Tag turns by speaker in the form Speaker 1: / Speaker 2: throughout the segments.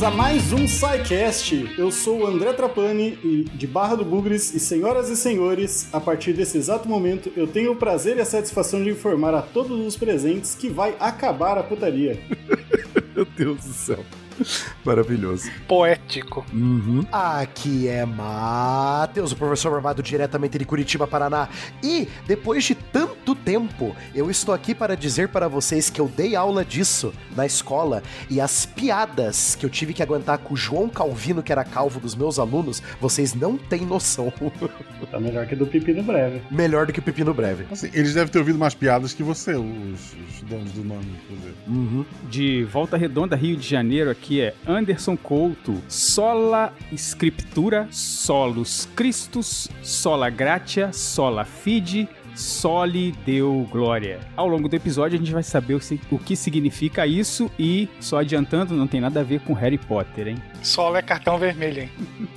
Speaker 1: bem-vindos a mais um SciCast. Eu sou o André Trapani de Barra do Bugres e senhoras e senhores, a partir desse exato momento eu tenho o prazer e a satisfação de informar a todos os presentes que vai acabar a putaria.
Speaker 2: Meu Deus do céu. Maravilhoso.
Speaker 3: Poético.
Speaker 2: Uhum.
Speaker 4: Aqui é Matheus, o professor armado diretamente de Curitiba, Paraná. E depois de tanto tempo, eu estou aqui para dizer para vocês que eu dei aula disso na escola e as piadas que eu tive que aguentar com o João Calvino, que era calvo dos meus alunos, vocês não têm noção.
Speaker 1: Tá melhor que do Pepino Breve.
Speaker 4: Melhor do que o Pepino Breve.
Speaker 2: Assim, eles devem ter ouvido mais piadas que você, os, os donos do nome, inclusive.
Speaker 4: Uhum.
Speaker 5: De Volta Redonda, Rio de Janeiro, aqui é Anderson Couto. Sola Scriptura, Solus Christus, Sola Gratia, Sola Fide, Soli Deu Glória. Ao longo do episódio a gente vai saber o, que significa isso e, só adiantando, não tem nada a ver com Harry Potter, hein?
Speaker 3: Solo é cartão vermelho, hein?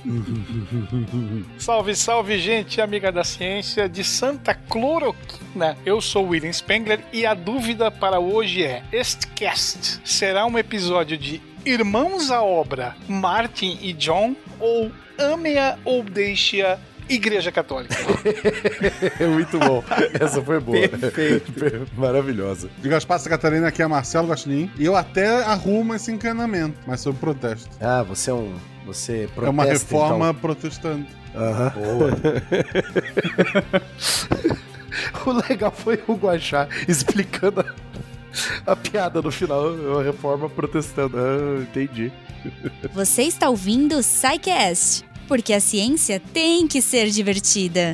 Speaker 3: salve, salve, gente, amiga da ciência de Santa Cloroquina. Eu sou William Spengler e a dúvida para hoje é: este cast será um episódio de Irmãos à Obra, Martin e John ou Ame-a ou Deixe-a Igreja Católica?
Speaker 4: É muito bom. Essa foi boa.
Speaker 5: Perfeito.
Speaker 4: Maravilhosa.
Speaker 2: De Gaspar Santa Catarina, aqui é Marcelo Gostin. E eu até arrumo esse encanamento, mas sob protesto.
Speaker 4: Ah, você é um. Você protesta,
Speaker 2: é uma reforma
Speaker 4: então.
Speaker 2: protestante.
Speaker 4: Aham. o legal foi o Guaxá explicando a, a piada no final, uma reforma protestando. Ah, entendi.
Speaker 6: Você está ouvindo o SciCast, porque a ciência tem que ser divertida.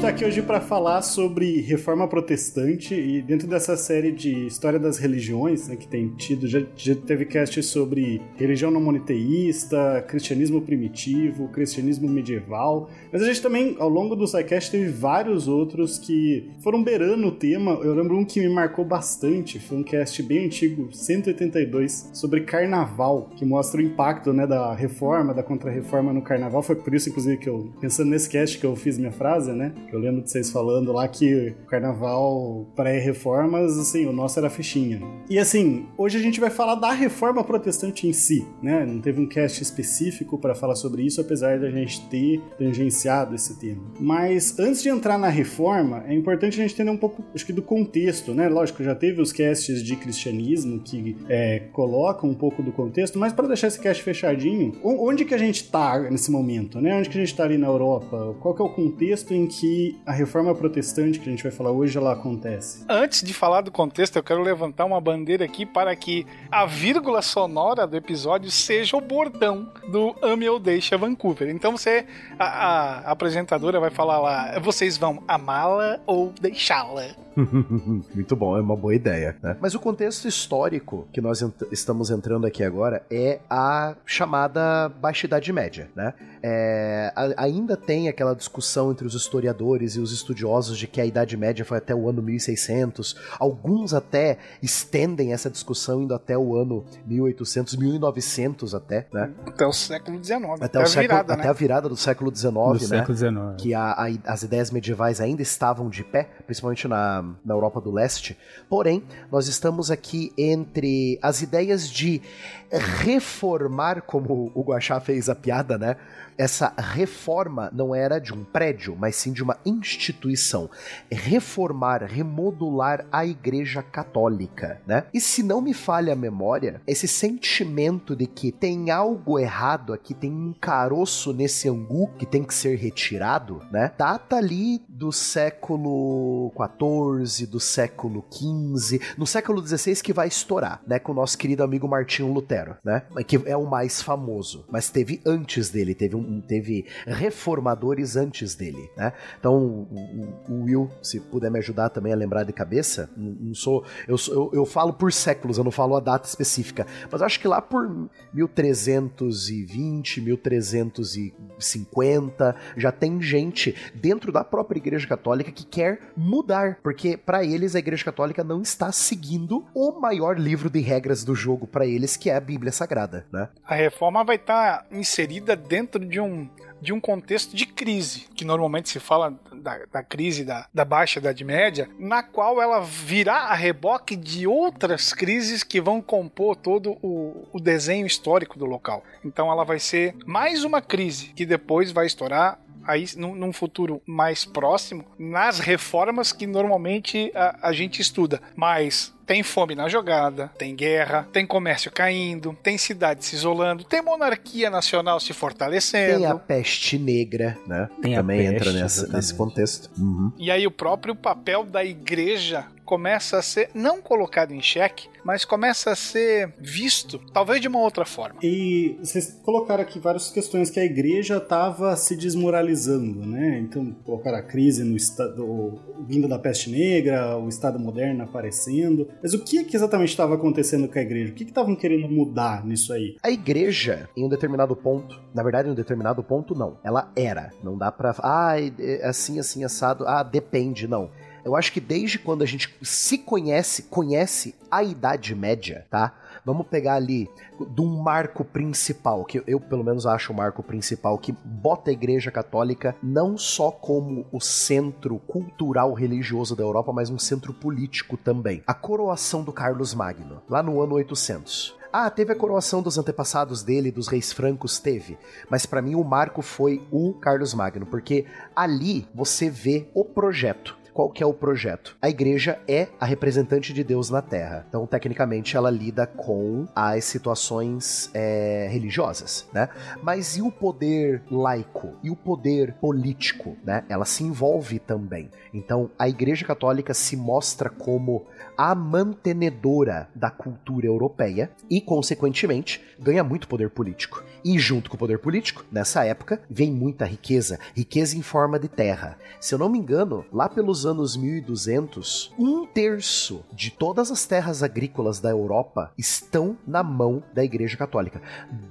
Speaker 1: Gente, a gente tá aqui hoje para falar sobre reforma protestante e dentro dessa série de história das religiões, né, que tem tido, já, já teve cast sobre religião não monoteísta, cristianismo primitivo, cristianismo medieval, mas a gente também, ao longo do SciCast, teve vários outros que foram beirando o tema. Eu lembro um que me marcou bastante, foi um cast bem antigo, 182, sobre carnaval, que mostra o impacto, né, da reforma, da contra-reforma no carnaval. Foi por isso, inclusive, que eu, pensando nesse cast que eu fiz minha frase, né, eu lembro de vocês falando lá que carnaval pré-reformas, assim, o nosso era fichinha. E assim, hoje a gente vai falar da reforma protestante em si, né? Não teve um cast específico para falar sobre isso, apesar da gente ter tangenciado esse tema. Mas antes de entrar na reforma, é importante a gente entender um pouco, acho que do contexto, né? Lógico, já teve os casts de cristianismo que é, colocam um pouco do contexto, mas para deixar esse cast fechadinho, onde que a gente tá nesse momento, né? Onde que a gente tá ali na Europa? Qual que é o contexto em que a reforma protestante que a gente vai falar hoje ela acontece?
Speaker 3: Antes de falar do contexto, eu quero levantar uma bandeira aqui para que a vírgula sonora do episódio seja o bordão do Ame ou Deixa Vancouver. Então você, a, a apresentadora vai falar lá, vocês vão amá-la ou deixá-la.
Speaker 4: Muito bom, é uma boa ideia. Né? Mas o contexto histórico que nós ent- estamos entrando aqui agora é a chamada Baixa Idade Média. Né? É, a- ainda tem aquela discussão entre os historiadores e os estudiosos de que a Idade Média foi até o ano 1600. Alguns até estendem essa discussão indo até o ano 1800, 1900 até, né?
Speaker 3: Até o século XIX, até,
Speaker 4: Até,
Speaker 3: a
Speaker 4: o século,
Speaker 3: virada,
Speaker 4: até
Speaker 3: né?
Speaker 4: a virada do século XIX,
Speaker 5: No
Speaker 4: né?
Speaker 5: século XIX.
Speaker 4: que a- a- as ideias medievais ainda estavam de pé, principalmente na, na Europa do Leste. Porém, nós estamos aqui entre as ideias de reformar, como o Guaxá fez a piada, né? Essa reforma não era de um prédio, mas sim de uma instituição. Reformar, remodular a Igreja Católica, né? E se não me falha a memória, esse sentimento de que tem algo errado aqui, tem um caroço nesse angu que tem que ser retirado, né? Data ali do século XIV, do século XV, no século XVI que vai estourar, né? Com o nosso querido amigo Martinho Lutero, né? Que é o mais famoso. Mas teve antes dele, teve, um, teve reformadores antes dele, né? Então, o, o- Will, se puder me ajudar também a lembrar de cabeça, não, sou, eu, eu, eu falo por séculos, eu não falo a data específica, mas acho que lá por 1320, 1350, já tem gente dentro da própria Igreja Católica que quer mudar, porque para eles a Igreja Católica não está seguindo o maior livro de regras do jogo para eles, que é a Bíblia Sagrada, né?
Speaker 3: A reforma vai estar inserida dentro de um de um contexto de crise, que normalmente se fala da, da crise da, da Baixa Idade Média, na qual ela virá a reboque de outras crises que vão compor todo o, o desenho histórico do local. Então ela vai ser mais uma crise que depois vai estourar aí num, futuro mais próximo nas reformas que normalmente a, a gente estuda. Mas tem fome na jogada, tem guerra, tem comércio caindo, tem cidade se isolando, tem monarquia nacional se fortalecendo.
Speaker 4: Tem a peste negra, né?
Speaker 5: Tem
Speaker 4: Também
Speaker 5: a peste,
Speaker 4: entra nessa, nesse contexto. Uhum.
Speaker 3: E aí o próprio papel da igreja começa a ser não colocado em xeque, mas começa a ser visto, talvez de uma outra forma.
Speaker 1: E vocês colocaram aqui várias questões que a igreja estava se desmoralizando, né? Então, colocaram a crise no estado vindo da peste negra, o estado moderno aparecendo. Mas o que, é que exatamente estava acontecendo com a igreja? O que estavam que querendo mudar nisso aí?
Speaker 4: A igreja, em um determinado ponto, na verdade, em um determinado ponto, não. Ela era. Não dá pra. Ah, assim, assim, assado. Ah, depende, não. Eu acho que desde quando a gente se conhece, conhece a Idade Média, tá? Vamos pegar ali de um marco principal, que eu pelo menos acho o marco principal, que bota a Igreja Católica não só como o centro cultural religioso da Europa, mas um centro político também. A coroação do Carlos Magno, lá no ano 800. Ah, teve a coroação dos antepassados dele, dos reis francos, teve. Mas para mim o marco foi o Carlos Magno, porque ali você vê o projeto qual que é o projeto? A igreja é a representante de Deus na Terra. Então, tecnicamente, ela lida com as situações é, religiosas, né? Mas e o poder laico? E o poder político, né? Ela se envolve também. Então, a igreja católica se mostra como a mantenedora da cultura europeia e, consequentemente, ganha muito poder político. E junto com o poder político, nessa época, vem muita riqueza, riqueza em forma de terra. Se eu não me engano, lá pelos anos 1200, um terço de todas as terras agrícolas da Europa estão na mão da Igreja Católica.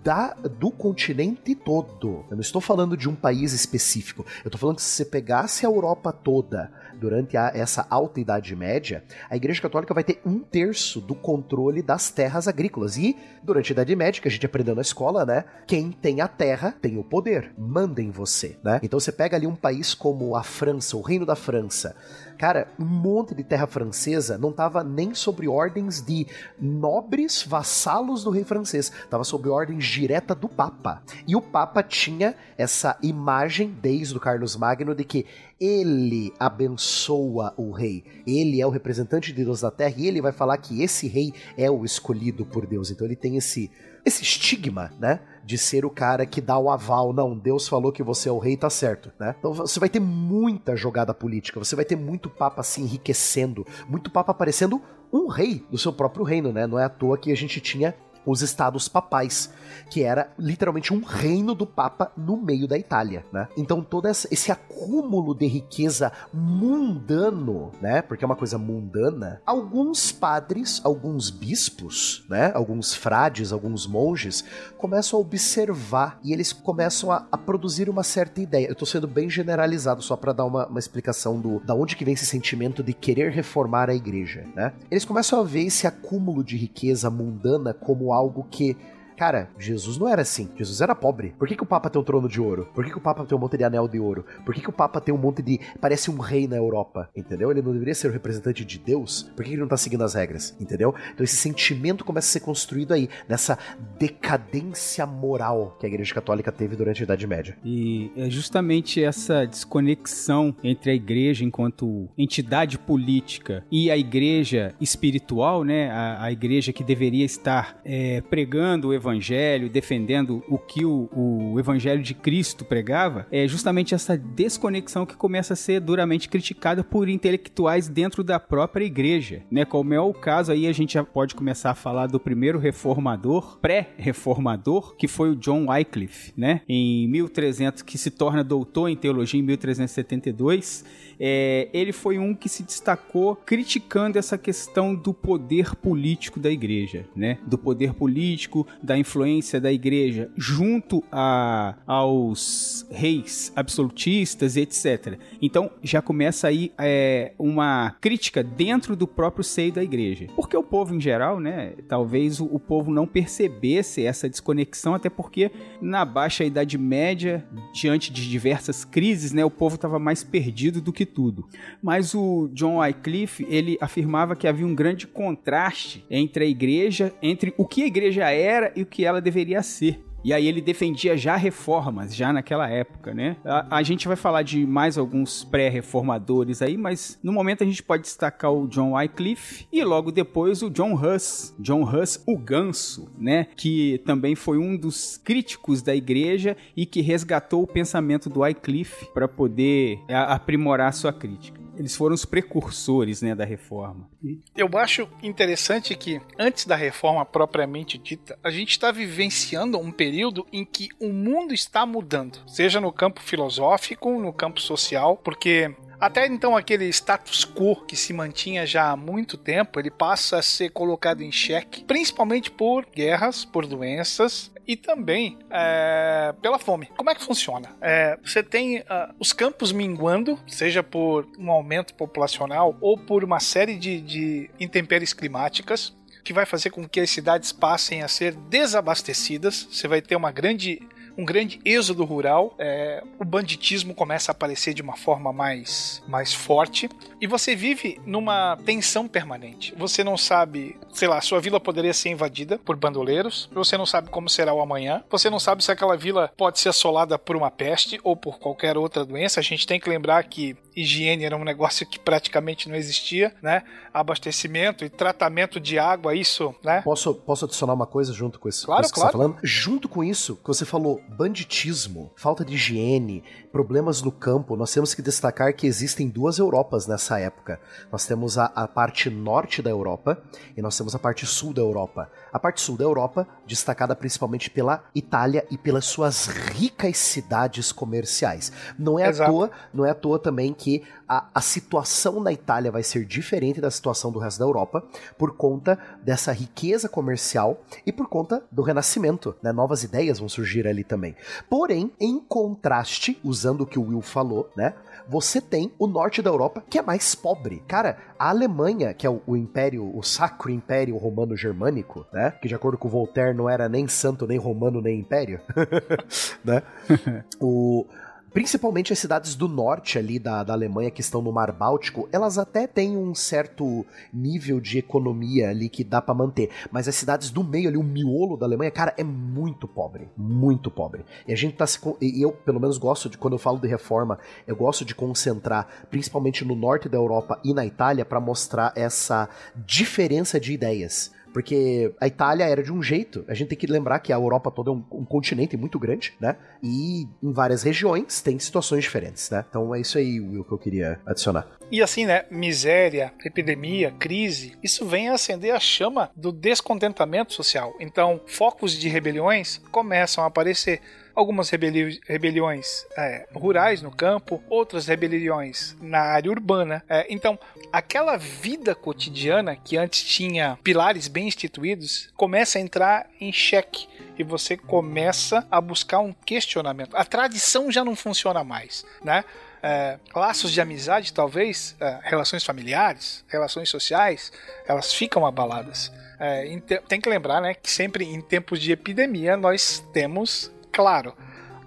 Speaker 4: Da, do continente todo. Eu não estou falando de um país específico. Eu estou falando que se você pegasse a Europa toda durante a, essa alta Idade Média, a Igreja Católica vai ter um terço do controle das terras agrícolas. E durante a Idade Média, que a gente aprendeu na escola, né? Quem tem a terra tem o poder. Manda em você, né? Então você pega ali um país como a França, o Reino da França. Cara, um monte de terra francesa não estava nem sobre ordens de nobres vassalos do rei francês, estava sob ordens direta do Papa. E o Papa tinha essa imagem desde o Carlos Magno de que ele abençoa o rei. Ele é o representante de Deus da terra e ele vai falar que esse rei é o escolhido por Deus. Então ele tem esse esse estigma, né? De ser o cara que dá o aval, não, Deus falou que você é o rei, tá certo, né? Então você vai ter muita jogada política, você vai ter muito papa se enriquecendo, muito papa aparecendo um rei do seu próprio reino, né? Não é à toa que a gente tinha os estados papais, que era literalmente um reino do Papa no meio da Itália, né? Então todo esse acúmulo de riqueza mundano, né? Porque é uma coisa mundana. Alguns padres, alguns bispos, né? Alguns frades, alguns monges começam a observar e eles começam a, a produzir uma certa ideia. Eu tô sendo bem generalizado só para dar uma, uma explicação do da onde que vem esse sentimento de querer reformar a igreja, né? Eles começam a ver esse acúmulo de riqueza mundana como algo que Cara, Jesus não era assim. Jesus era pobre. Por que, que o Papa tem um trono de ouro? Por que, que o Papa tem um monte de anel de ouro? Por que, que o Papa tem um monte de. Parece um rei na Europa? Entendeu? Ele não deveria ser o representante de Deus? Por que, que ele não tá seguindo as regras? Entendeu? Então esse sentimento começa a ser construído aí, nessa decadência moral que a Igreja Católica teve durante a Idade Média.
Speaker 5: E é justamente essa desconexão entre a Igreja enquanto entidade política e a Igreja espiritual, né? A, a Igreja que deveria estar é, pregando o Evangelho evangelho, defendendo o que o, o evangelho de Cristo pregava, é justamente essa desconexão que começa a ser duramente criticada por intelectuais dentro da própria igreja, né? Como é o caso aí, a gente já pode começar a falar do primeiro reformador, pré-reformador, que foi o John Wycliffe, né? Em 1300, que se torna doutor em teologia em 1372 é, ele foi um que se destacou criticando essa questão do poder político da igreja, né? Do poder político, da influência da igreja junto a, aos reis absolutistas e etc. Então já começa aí é, uma crítica dentro do próprio seio da igreja. Porque o povo em geral, né? Talvez o, o povo não percebesse essa desconexão, até porque na baixa Idade Média, diante de diversas crises, né? O povo estava mais perdido do que tudo. Mas o John Wycliffe, ele afirmava que havia um grande contraste entre a igreja, entre o que a igreja era e o que ela deveria ser. E aí ele defendia já reformas, já naquela época, né? A, a gente vai falar de mais alguns pré-reformadores aí, mas no momento a gente pode destacar o John Wycliffe e logo depois o John Huss. John Huss, o ganso, né? Que também foi um dos críticos da igreja e que resgatou o pensamento do Wycliffe para poder aprimorar sua crítica eles foram os precursores né, da reforma.
Speaker 3: Eu acho interessante que, antes da reforma propriamente dita, a gente está vivenciando um período em que o mundo está mudando, seja no campo filosófico, no campo social, porque até então, aquele status quo que se mantinha já há muito tempo, ele passa a ser colocado em xeque, principalmente por guerras, por doenças e também é, pela fome. Como é que funciona? É, você tem uh, os campos minguando, seja por um aumento populacional ou por uma série de, de intempéries climáticas que vai fazer com que as cidades passem a ser desabastecidas. Você vai ter uma grande um grande êxodo rural, é, o banditismo começa a aparecer de uma forma mais, mais forte e você vive numa tensão permanente. Você não sabe, sei lá, sua vila poderia ser invadida por bandoleiros, você não sabe como será o amanhã, você não sabe se aquela vila pode ser assolada por uma peste ou por qualquer outra doença. A gente tem que lembrar que higiene era um negócio que praticamente não existia, né? Abastecimento e tratamento de água, isso, né?
Speaker 4: Posso, posso adicionar uma coisa junto com isso,
Speaker 3: claro, que claro.
Speaker 4: tá falando? Junto com isso, que você falou, banditismo, falta de higiene, problemas no campo, nós temos que destacar que existem duas Europas nessa época. Nós temos a, a parte norte da Europa e nós temos a parte sul da Europa. A parte sul da Europa, destacada principalmente pela Itália e pelas suas ricas cidades comerciais. Não é
Speaker 3: Exato.
Speaker 4: à toa, não é à toa também que a, a situação na Itália vai ser diferente da situação do resto da Europa por conta dessa riqueza comercial e por conta do renascimento, né? Novas ideias vão surgir ali também. Porém, em contraste, usando o que o Will falou, né? Você tem o norte da Europa que é mais pobre. Cara, a Alemanha, que é o, o império, o sacro império romano germânico, né? Que de acordo com Voltaire não era nem santo, nem romano, nem império, né? o principalmente as cidades do norte ali da, da Alemanha que estão no Mar Báltico, elas até têm um certo nível de economia ali que dá para manter, mas as cidades do meio ali, o miolo da Alemanha, cara, é muito pobre, muito pobre. E a gente tá se e eu pelo menos gosto de quando eu falo de reforma, eu gosto de concentrar principalmente no norte da Europa e na Itália para mostrar essa diferença de ideias. Porque a Itália era de um jeito. A gente tem que lembrar que a Europa toda é um, um, continente muito grande, né? E em várias regiões tem situações diferentes, né? Então é isso aí, Will, que eu queria adicionar.
Speaker 3: E assim, né? Miséria, epidemia, crise, isso vem acender a chama do descontentamento social. Então, focos de rebeliões começam a aparecer algumas rebeli rebeliões é, rurais no campo, outras rebeliões na área urbana. É, então, aquela vida cotidiana que antes tinha pilares bem instituídos começa a entrar em xeque e você começa a buscar um questionamento. A tradição já não funciona mais, né? É, laços de amizade, talvez, é, relações familiares, relações sociais, elas ficam abaladas. É, tem que lembrar né, que sempre em tempos de epidemia nós temos claro,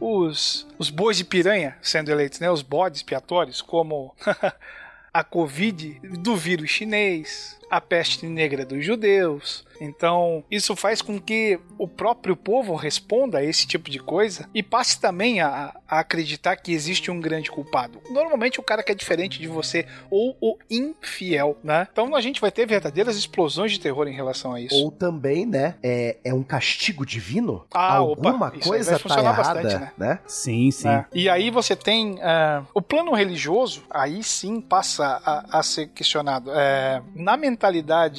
Speaker 3: os, os bois de piranha sendo eleitos, né, os bodes expiatórios, como a Covid do vírus chinês, a peste negra dos judeus. Então, isso faz com que o próprio povo responda a esse tipo de coisa e passe também a, a, acreditar que existe um grande culpado. Normalmente, o cara que é diferente de você ou o infiel, né? Então, a gente vai ter verdadeiras explosões de terror em relação a isso.
Speaker 4: Ou também, né? É, é um castigo divino?
Speaker 3: Ah,
Speaker 4: Alguma
Speaker 3: opa,
Speaker 4: coisa tá errada,
Speaker 3: bastante, né?
Speaker 4: né?
Speaker 5: Sim, sim.
Speaker 3: É. E aí você tem uh, o plano religioso, aí sim passa a, a ser questionado. É, na mentalidade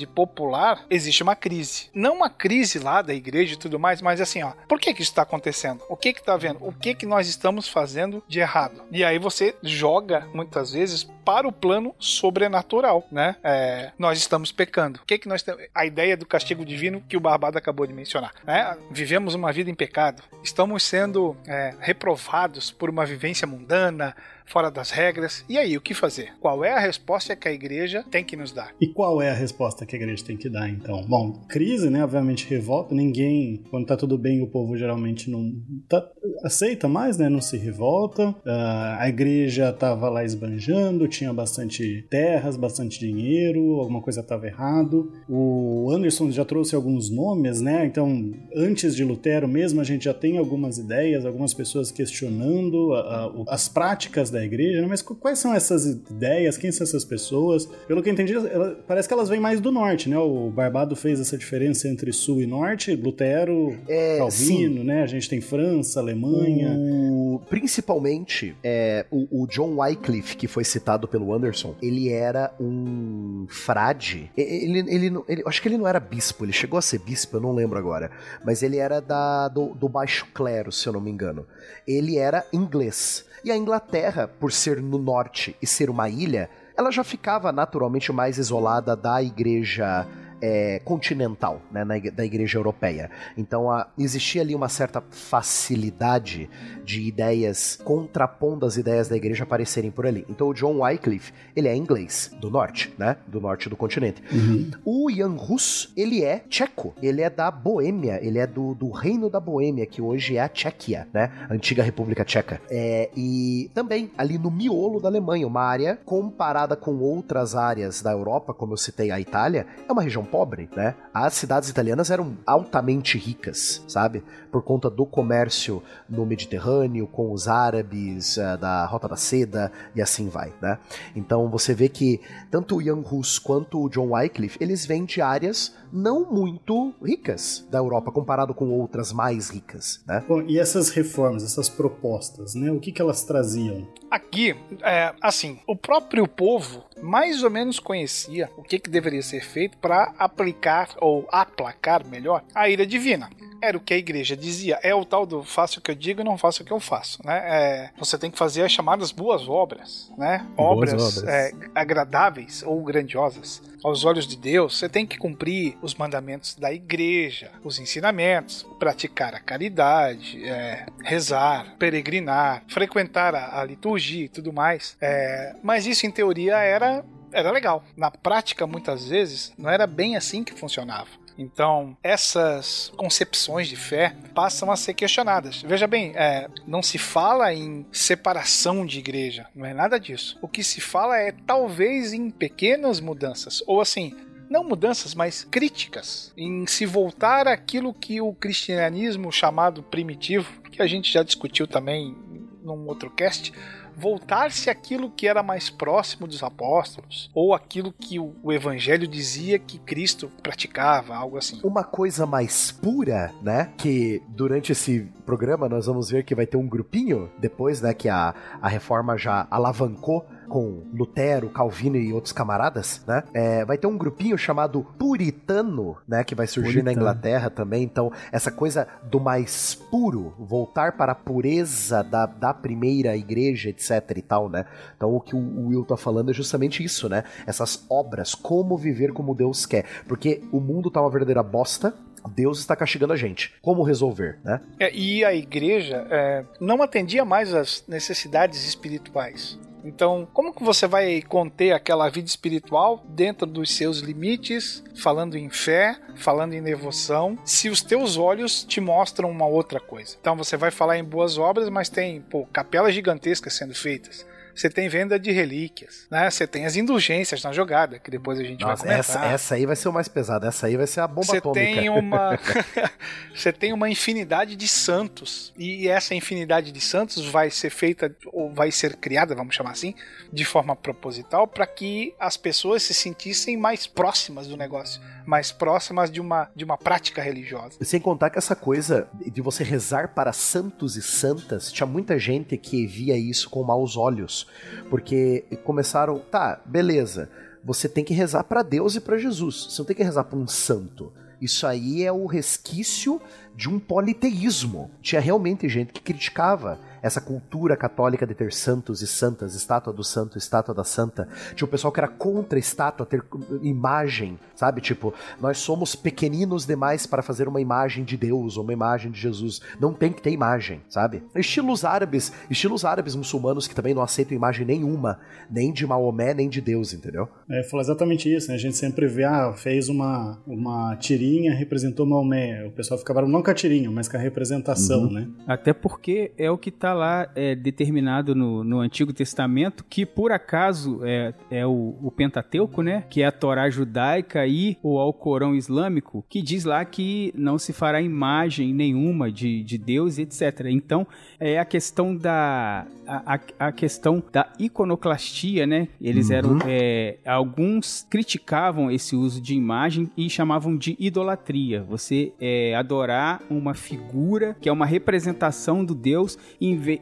Speaker 3: popular, existe uma crise. Não uma crise lá da igreja e tudo mais, mas assim, ó, por que que isso está acontecendo? O que que tá vendo? O que que nós estamos fazendo de errado? E aí você joga, muitas vezes, para o plano sobrenatural, né? É, nós estamos pecando. O que que nós temos? A ideia do castigo divino que o Barbado acabou de mencionar, né? Vivemos uma vida em pecado, estamos sendo é, reprovados por uma vivência mundana, fora das regras. E aí, o que fazer? Qual é a resposta que a igreja tem que nos dar?
Speaker 1: E qual é a resposta que a igreja tem que dar, então? Bom, crise, né? Obviamente revolta. Ninguém, quando tá tudo bem, o povo geralmente não tá, aceita mais, né? Não se revolta. Uh, a igreja tava lá esbanjando, tinha bastante terras, bastante dinheiro, alguma coisa tava errado. O Anderson já trouxe alguns nomes, né? Então, antes de Lutero mesmo, a gente já tem algumas ideias, algumas pessoas questionando uh, as práticas da igreja, né? mas quais são essas ideias? Quem são essas pessoas? Pelo que eu entendi, ela, parece que elas vêm mais do norte, né? O Barbado fez essa diferença entre sul e norte, Lutero, é, Calvino, sim. né? A gente tem França, Alemanha.
Speaker 4: O... Principalmente, é, o, o, John Wycliffe, que foi citado pelo Anderson, ele era um frade. Ele, ele, ele, ele, acho que ele não era bispo, ele chegou a ser bispo, eu não lembro agora. Mas ele era da, do, do baixo clero, se eu não me engano. Ele era inglês. E a Inglaterra, por ser no norte e ser uma ilha, ela já ficava naturalmente mais isolada da igreja é, continental, né, na, da igreja europeia. Então a, existia ali uma certa facilidade de ideias contrapondo as ideias da igreja aparecerem por ali. Então o John Wycliffe, ele é inglês, do norte, né, do norte do continente. Uhum. O Jan Hus, ele é tcheco, ele é da Boêmia, ele é do, do reino da Boêmia, que hoje é a Tchequia, né, a antiga República Tcheca. É, e também ali no miolo da Alemanha, uma área comparada com outras áreas da Europa, como eu citei a Itália, é uma região pobre, né? As cidades italianas eram altamente ricas, sabe? Por conta do comércio no Mediterrâneo, com os árabes, uh, da Rota da Seda e assim vai, né? Então você vê que tanto o Jan Hus quanto o John Wycliffe, eles vêm de áreas não muito ricas da Europa, comparado com outras mais ricas, né?
Speaker 1: Bom, e essas reformas, essas propostas, né? O que, que elas traziam?
Speaker 3: Aqui, é, assim, o próprio povo mais ou menos conhecia o que, que deveria ser feito para aplicar ou aplacar melhor a ira divina. Era o que a igreja dizia. É o tal do faço o que eu digo e não faço o que eu faço. Né? É, você tem que fazer as chamadas boas obras, né? Obras, obras. É, agradáveis ou grandiosas aos olhos de Deus. Você tem que cumprir os mandamentos da igreja, os ensinamentos, praticar a caridade, é, rezar, peregrinar, frequentar a, a, liturgia e tudo mais. É, mas isso, em teoria, era era legal. Na prática, muitas vezes, não era bem assim que funcionava. Então, essas concepções de fé passam a ser questionadas. Veja bem, é, não se fala em separação de igreja, não é nada disso. O que se fala é talvez em pequenas mudanças, ou assim, não mudanças, mas críticas, em se voltar àquilo que o cristianismo chamado primitivo, que a gente já discutiu também num outro cast, voltar-se àquilo que era mais próximo dos apóstolos, ou aquilo que o, evangelho dizia que Cristo praticava, algo assim.
Speaker 4: Uma coisa mais pura, né? Que durante esse programa nós vamos ver que vai ter um grupinho, depois, né, que a, a reforma já alavancou com Lutero, Calvino e outros camaradas, né? É, vai ter um grupinho chamado Puritano, né? Que vai surgir Puritano. na Inglaterra também. Então, essa coisa do mais puro, voltar para a pureza da, da primeira igreja, etc e tal, né? Então, o que o Will tá falando é justamente isso, né? Essas obras, como viver como Deus quer. Porque o mundo tá uma verdadeira bosta, Deus está castigando a gente. Como resolver, né?
Speaker 3: É, e a igreja é, não atendia mais às necessidades espirituais. Então, como que você vai conter aquela vida espiritual dentro dos seus limites, falando em fé, falando em devoção, se os teus olhos te mostram uma outra coisa? Então, você vai falar em boas obras, mas tem pô, capelas gigantescas sendo feitas você tem venda de relíquias, né? Você tem as indulgências na jogada, que depois a gente Nossa, vai
Speaker 4: comentar. Essa, essa aí vai ser o mais pesado, essa aí vai ser a bomba
Speaker 3: você
Speaker 4: atômica.
Speaker 3: Tem uma... você tem uma infinidade de santos, e essa infinidade de santos vai ser feita, ou vai ser criada, vamos chamar assim, de forma proposital, para que as pessoas se sentissem mais próximas do negócio, mais próximas de uma, de uma prática religiosa.
Speaker 4: Sem contar que essa coisa de você rezar para santos e santas, tinha muita gente que via isso com maus olhos porque começaram, tá, beleza, você tem que rezar para Deus e para Jesus, você não tem que rezar para um santo. Isso aí é o resquício de um politeísmo. Tinha realmente gente que criticava essa cultura católica de ter santos e santas, estátua do santo, estátua da santa. Tinha o pessoal que era contra a estátua ter imagem, sabe? Tipo, nós somos pequeninos demais para fazer uma imagem de Deus ou uma imagem de Jesus. Não tem que ter imagem, sabe? Estilos árabes, estilos árabes muçulmanos que também não aceitam imagem nenhuma, nem de Maomé, nem de Deus, entendeu?
Speaker 1: É, falou exatamente isso, né? A gente sempre vê, ah, fez uma, uma tirinha, representou Maomé. O pessoal ficava não com a tirinha, mas com a representação, uhum. né?
Speaker 5: Até porque é o que lá é, determinado no, no Antigo Testamento, que por acaso é, é o, o, Pentateuco, né? Que é a Torá judaica e o Alcorão islâmico, que diz lá que não se fará imagem nenhuma de, de Deus, etc. Então, é a questão da a, a, questão da iconoclastia, né? Eles uhum. eram é, alguns criticavam esse uso de imagem e chamavam de idolatria. Você é, adorar uma figura que é uma representação do Deus,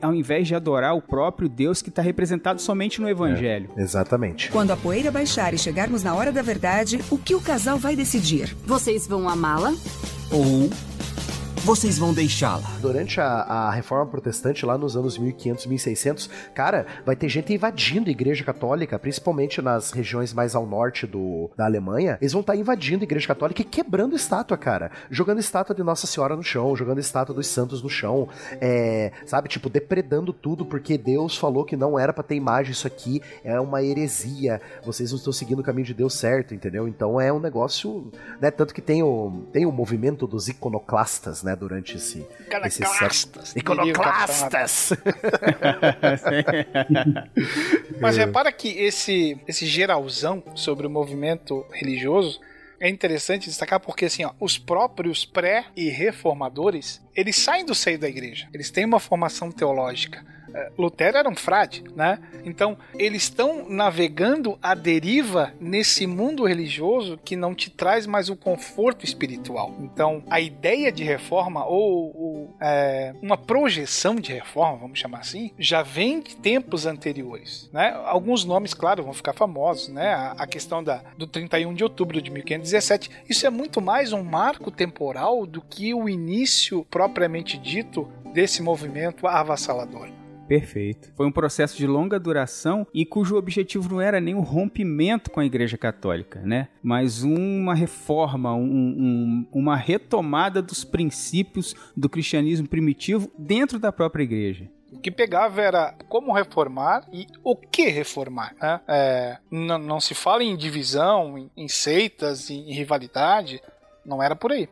Speaker 5: ao invés de adorar o próprio Deus que está representado somente no Evangelho.
Speaker 4: É, exatamente.
Speaker 7: Quando a poeira baixar e chegarmos na hora da verdade, o que o casal vai decidir?
Speaker 8: Vocês vão amá-la?
Speaker 9: Ou vocês vão deixá-la.
Speaker 4: Durante a, a, reforma protestante, lá nos anos 1500, 1600, cara, vai ter gente invadindo a igreja católica, principalmente nas regiões mais ao norte do, da Alemanha. Eles vão estar tá invadindo a igreja católica e quebrando estátua, cara. Jogando estátua de Nossa Senhora no chão, jogando estátua dos santos no chão. É, sabe, tipo, depredando tudo porque Deus falou que não era para ter imagem. Isso aqui é uma heresia. Vocês não estão seguindo o caminho de Deus certo, entendeu? Então é um negócio, né? Tanto que tem o, tem o movimento dos iconoclastas, né? Né, durante esse, esse século.
Speaker 3: Iconoclastas! Mas repara que esse, esse geralzão sobre o movimento religioso é interessante destacar porque assim, ó, os próprios pré e reformadores, eles saem do seio da igreja. Eles têm uma formação teológica. É, Lutero era um frade, né? Então, eles estão navegando à deriva nesse mundo religioso que não te traz mais o conforto espiritual. Então, a ideia de reforma ou, ou é, uma projeção de reforma, vamos chamar assim, já vem de tempos anteriores, né? Alguns nomes, claro, vão ficar famosos, né? A, a questão da, do 31 de outubro de 1517, isso é muito mais um marco temporal do que o início propriamente dito desse movimento avassalador.
Speaker 5: Perfeito. Foi um processo de longa duração e cujo objetivo não era nem o rompimento com a Igreja Católica, né? Mas uma reforma, um, um, uma retomada dos princípios do cristianismo primitivo dentro da própria Igreja.
Speaker 3: O que pegava era como reformar e o que reformar. Né? É, não se fala em divisão, em, em seitas, em, em rivalidade. Não era por aí.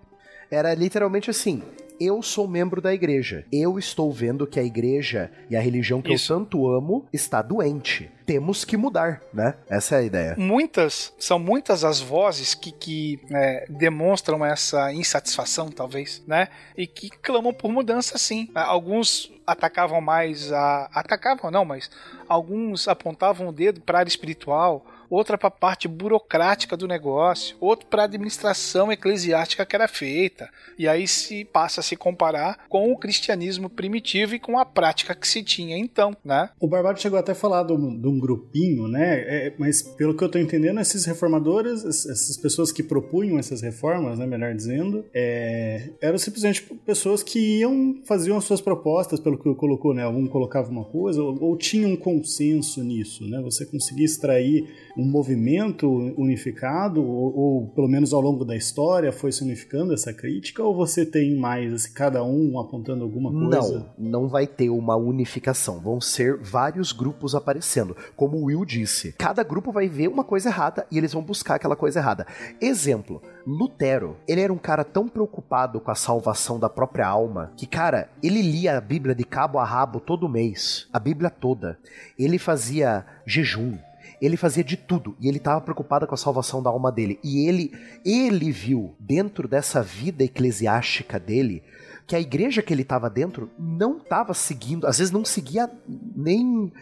Speaker 4: Era literalmente assim: eu sou membro da igreja. Eu estou vendo que a igreja e a religião que Isso. eu tanto amo está doente. Temos que mudar, né? Essa é a ideia.
Speaker 3: Muitas, são muitas as vozes que, que né, demonstram essa insatisfação, talvez, né? E que clamam por mudança, sim. Alguns atacavam mais a. Atacavam, não, mas alguns apontavam o dedo para a área espiritual outra para a parte burocrática do negócio, outro para a administração eclesiástica que era feita. E aí se passa a se comparar com o cristianismo primitivo e com a prática que se tinha então, né?
Speaker 1: O Barbado chegou até a falar de um, de um grupinho, né? É, mas pelo que eu estou entendendo, esses reformadores, essas pessoas que propunham essas reformas, né, melhor dizendo, é, eram simplesmente pessoas que iam, faziam as suas propostas, pelo que eu colocou, né? Um colocava uma coisa, ou, ou tinha um consenso nisso, né? Você conseguia extrair um movimento unificado, ou, ou, pelo menos ao longo da história foi se unificando essa crítica, ou você tem mais, assim, cada um apontando alguma
Speaker 4: coisa? Não, não vai ter uma unificação, vão ser vários grupos aparecendo. Como o Will disse, cada grupo vai ver uma coisa errada e eles vão buscar aquela coisa errada. Exemplo, Lutero, ele era um cara tão preocupado com a salvação da própria alma que, cara, ele lia a Bíblia de cabo a rabo todo mês, a Bíblia toda. Ele fazia jejum, ele fazia de tudo e ele estava preocupado com a salvação da alma dele. E ele, ele viu dentro dessa vida eclesiástica dele que a igreja que ele estava dentro não estava seguindo, às vezes não seguia nem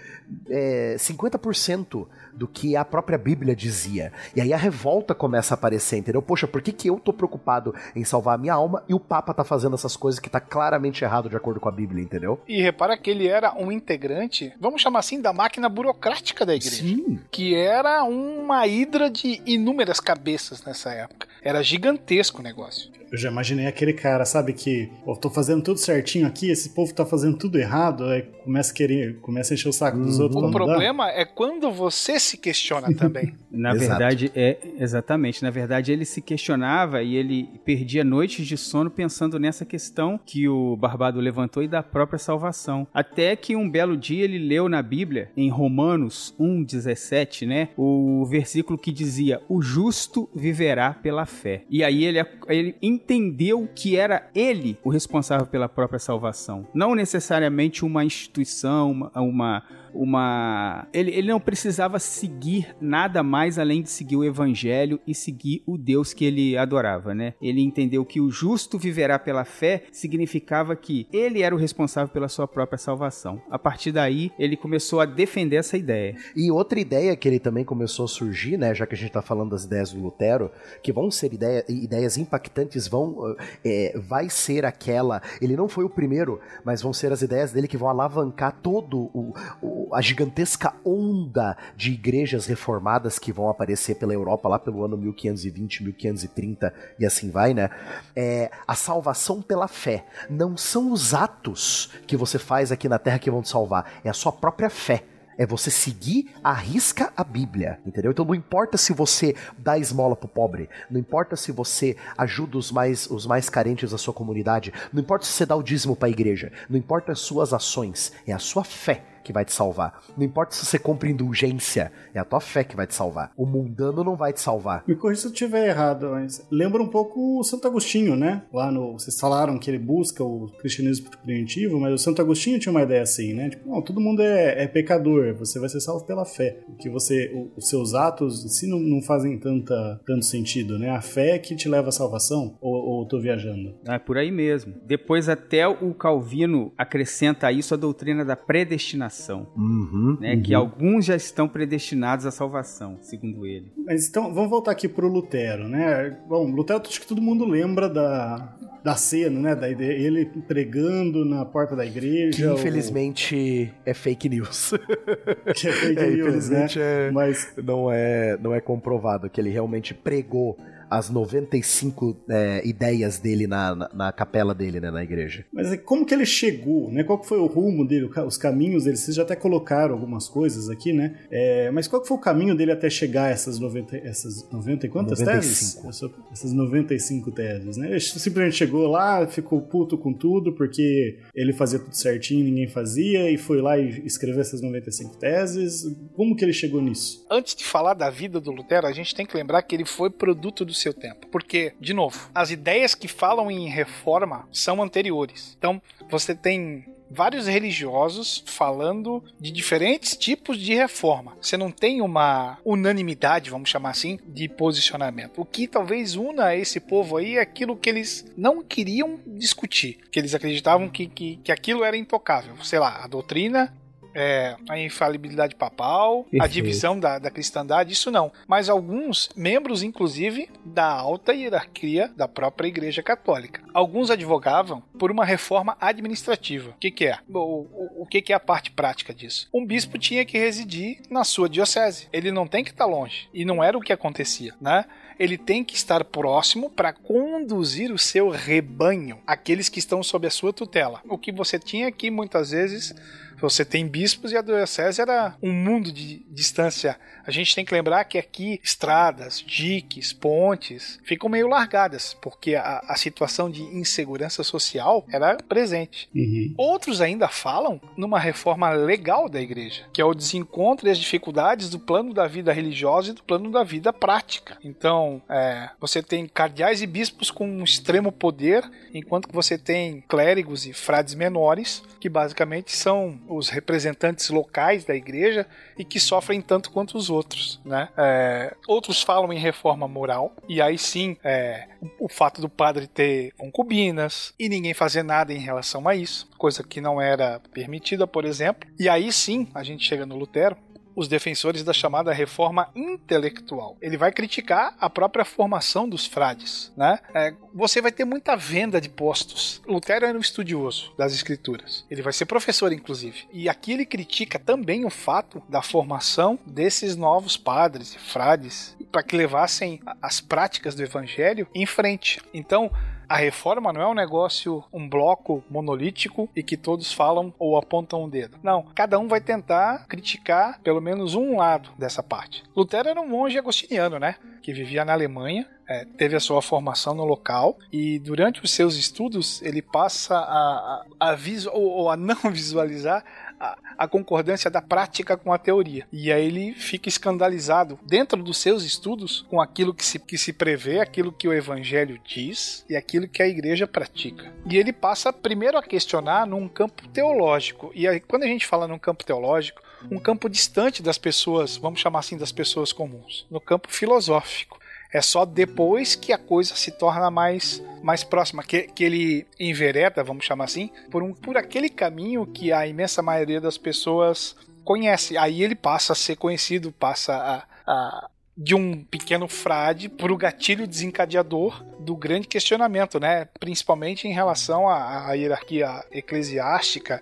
Speaker 4: é, 50% do que a própria Bíblia dizia. E aí a revolta começa a aparecer, entendeu? Poxa, por que, que eu tô preocupado em salvar a minha alma e o Papa tá fazendo essas coisas que tá claramente errado de acordo com a Bíblia, entendeu?
Speaker 3: E repara que ele era um integrante, vamos chamar assim, da máquina burocrática da igreja. Sim. Que era uma hidra de inúmeras cabeças nessa época. Era gigantesco o negócio.
Speaker 1: Eu já imaginei aquele cara, sabe, que eu tô fazendo tudo certinho aqui, esse povo tá fazendo tudo errado, aí começa a querer, começa a encher o saco dos
Speaker 4: Uhum.
Speaker 1: outros.
Speaker 3: O problema é quando você se questiona também.
Speaker 5: Na
Speaker 4: Exato.
Speaker 5: verdade, é exatamente. Na verdade, ele se questionava e ele perdia noites de sono pensando nessa questão que o Barbado levantou e da própria salvação. Até que um belo dia ele leu na Bíblia, em Romanos 1,17, né? O versículo que dizia: O justo viverá pela fé. E aí ele, ele entendeu que era ele o responsável pela própria salvação. Não necessariamente uma instituição, uma- uma uma. Ele, ele não precisava seguir nada mais além de seguir o evangelho e seguir o Deus que ele adorava, né? Ele entendeu que o justo viverá pela fé significava que ele era o responsável pela sua própria salvação. A partir daí, ele começou a defender essa ideia.
Speaker 4: E outra ideia que ele também começou a surgir, né, já que a gente está falando das ideias do Lutero, que vão ser ideia, ideias impactantes, vão é, vai ser aquela. Ele não foi o primeiro, mas vão ser as ideias dele que vão alavancar todo o, o- a gigantesca onda de igrejas reformadas que vão aparecer pela Europa lá pelo ano 1520, 1530 e assim vai, né? É a salvação pela fé. Não são os atos que você faz aqui na Terra que vão te salvar, é a sua própria fé. É você seguir a risca a Bíblia, entendeu? Então não importa se você dá esmola pro pobre, não importa se você ajuda os mais, os mais carentes da sua comunidade, não importa se você dá o dízimo pra igreja, não importa as suas ações, é a sua fé que vai te salvar. Não importa se você compra indulgência, é a tua fé que vai te salvar. O mundano não vai te salvar.
Speaker 1: Me corrija se eu estiver errado, mas lembra um pouco o Santo Agostinho, né? Lá no. Vocês falaram que ele busca o cristianismo primitivo, mas o Santo Agostinho tinha uma ideia assim, né? Tipo, não, todo mundo é, é pecador, você vai ser salvo pela fé. Que você. o- os seus atos em si não, não fazem tanta, tanto sentido, né? A fé é que te leva à salvação? Ou, ou eu tô viajando?
Speaker 5: É por aí mesmo. Depois, até o Calvino acrescenta a isso a doutrina da predestinação.
Speaker 4: Uhum,
Speaker 5: Né, Que alguns já estão predestinados à salvação, segundo ele.
Speaker 1: Mas então, vamos voltar aqui pro Lutero, né? Bom, Lutero, acho que todo mundo lembra da, da cena, né? Da ideia, ele pregando na porta da igreja.
Speaker 4: Que
Speaker 1: ou-
Speaker 4: infelizmente é fake news.
Speaker 1: que é fake
Speaker 4: É,
Speaker 1: news,
Speaker 4: infelizmente
Speaker 1: né?
Speaker 4: é-
Speaker 1: Mas
Speaker 4: não é, não é comprovado que ele realmente pregou as 95 é, ideias dele na, na, na capela dele, né, na igreja.
Speaker 1: Mas é como que ele chegou, né? Qual que foi o rumo dele, os caminhos dele? Vocês já até colocaram algumas coisas aqui, né? É, mas qual que foi o caminho dele até chegar a essas 90, essas 90 e quantas
Speaker 4: 95.
Speaker 1: teses? Essa- Essas 95 teses, né? Ele simplesmente chegou lá, ficou puto com tudo, porque ele fazia tudo certinho, ninguém fazia, e foi lá e escreveu essas 95 teses. Como que ele chegou nisso?
Speaker 3: Antes de falar da vida do Lutero, a gente tem que lembrar que ele foi produto do seu tempo. Porque, de novo, as ideias que falam em reforma são anteriores. Então, você tem vários religiosos falando de diferentes tipos de reforma. Você não tem uma unanimidade, vamos chamar assim, de posicionamento. O que talvez una esse povo aí é aquilo que eles não queriam discutir, que eles acreditavam que, que, que aquilo era intocável. Sei lá, a doutrina é, a infalibilidade papal, a
Speaker 5: Perfeito.
Speaker 3: divisão da, da cristandade, isso não. Mas alguns membros, inclusive, da alta hierarquia da própria Igreja Católica. Alguns advogavam por uma reforma administrativa. O que, que é? O, o, o que, que é a parte prática disso? Um bispo tinha que residir na sua diocese. Ele não tem que estar longe. E não era o que acontecia, né? Ele tem que estar próximo para conduzir o seu rebanho, aqueles que estão sob a sua tutela. O que você tinha aqui muitas vezes você tem bispos e a diocese era um mundo de distância. A gente tem que lembrar que aqui estradas, diques, pontes ficam meio largadas, porque a, a situação de insegurança social era presente.
Speaker 1: Uhum.
Speaker 3: Outros ainda falam numa reforma legal da igreja, que é o desencontro e as dificuldades do plano da vida religiosa e do plano da vida prática. Então, é, você tem cardeais e bispos com um extremo poder, enquanto que você tem clérigos e frades menores, que basicamente são os representantes locais da igreja e que sofrem tanto quanto os outros, né? É, outros falam em reforma moral e aí sim é, o, fato do padre ter concubinas e ninguém fazer nada em relação a isso, coisa que não era permitida, por exemplo. E aí sim a gente chega no Lutero os defensores da chamada reforma intelectual. Ele vai criticar a própria formação dos frades. Né? É, você vai ter muita venda de postos. Lutero era um estudioso das escrituras. Ele vai ser professor, inclusive. E aqui ele critica também o fato da formação desses novos padres e frades para que levassem as práticas do evangelho em frente. Então, a reforma não é um negócio, um bloco monolítico e que todos falam ou apontam um dedo. Não, cada um vai tentar criticar pelo menos um lado dessa parte. Lutero era um monge agostiniano, né? Que vivia na Alemanha, é, teve a sua formação no local e durante os seus estudos ele passa a, a, a ou a não visualizar a, a, concordância da prática com a teoria. E aí ele fica escandalizado dentro dos seus estudos com aquilo que se, que se prevê, aquilo que o evangelho diz e aquilo que a igreja pratica. E ele passa primeiro a questionar num campo teológico. E aí, quando a gente fala num campo teológico, um campo distante das pessoas, vamos chamar assim das pessoas comuns, no campo filosófico. É só depois que a coisa se torna mais, mais próxima, que, que ele envereda, vamos chamar assim, por, um, por aquele caminho que a imensa maioria das pessoas conhece. Aí ele passa a ser conhecido, passa a, a de um pequeno frade para o gatilho desencadeador do grande questionamento, né? Principalmente em relação à, à hierarquia eclesiástica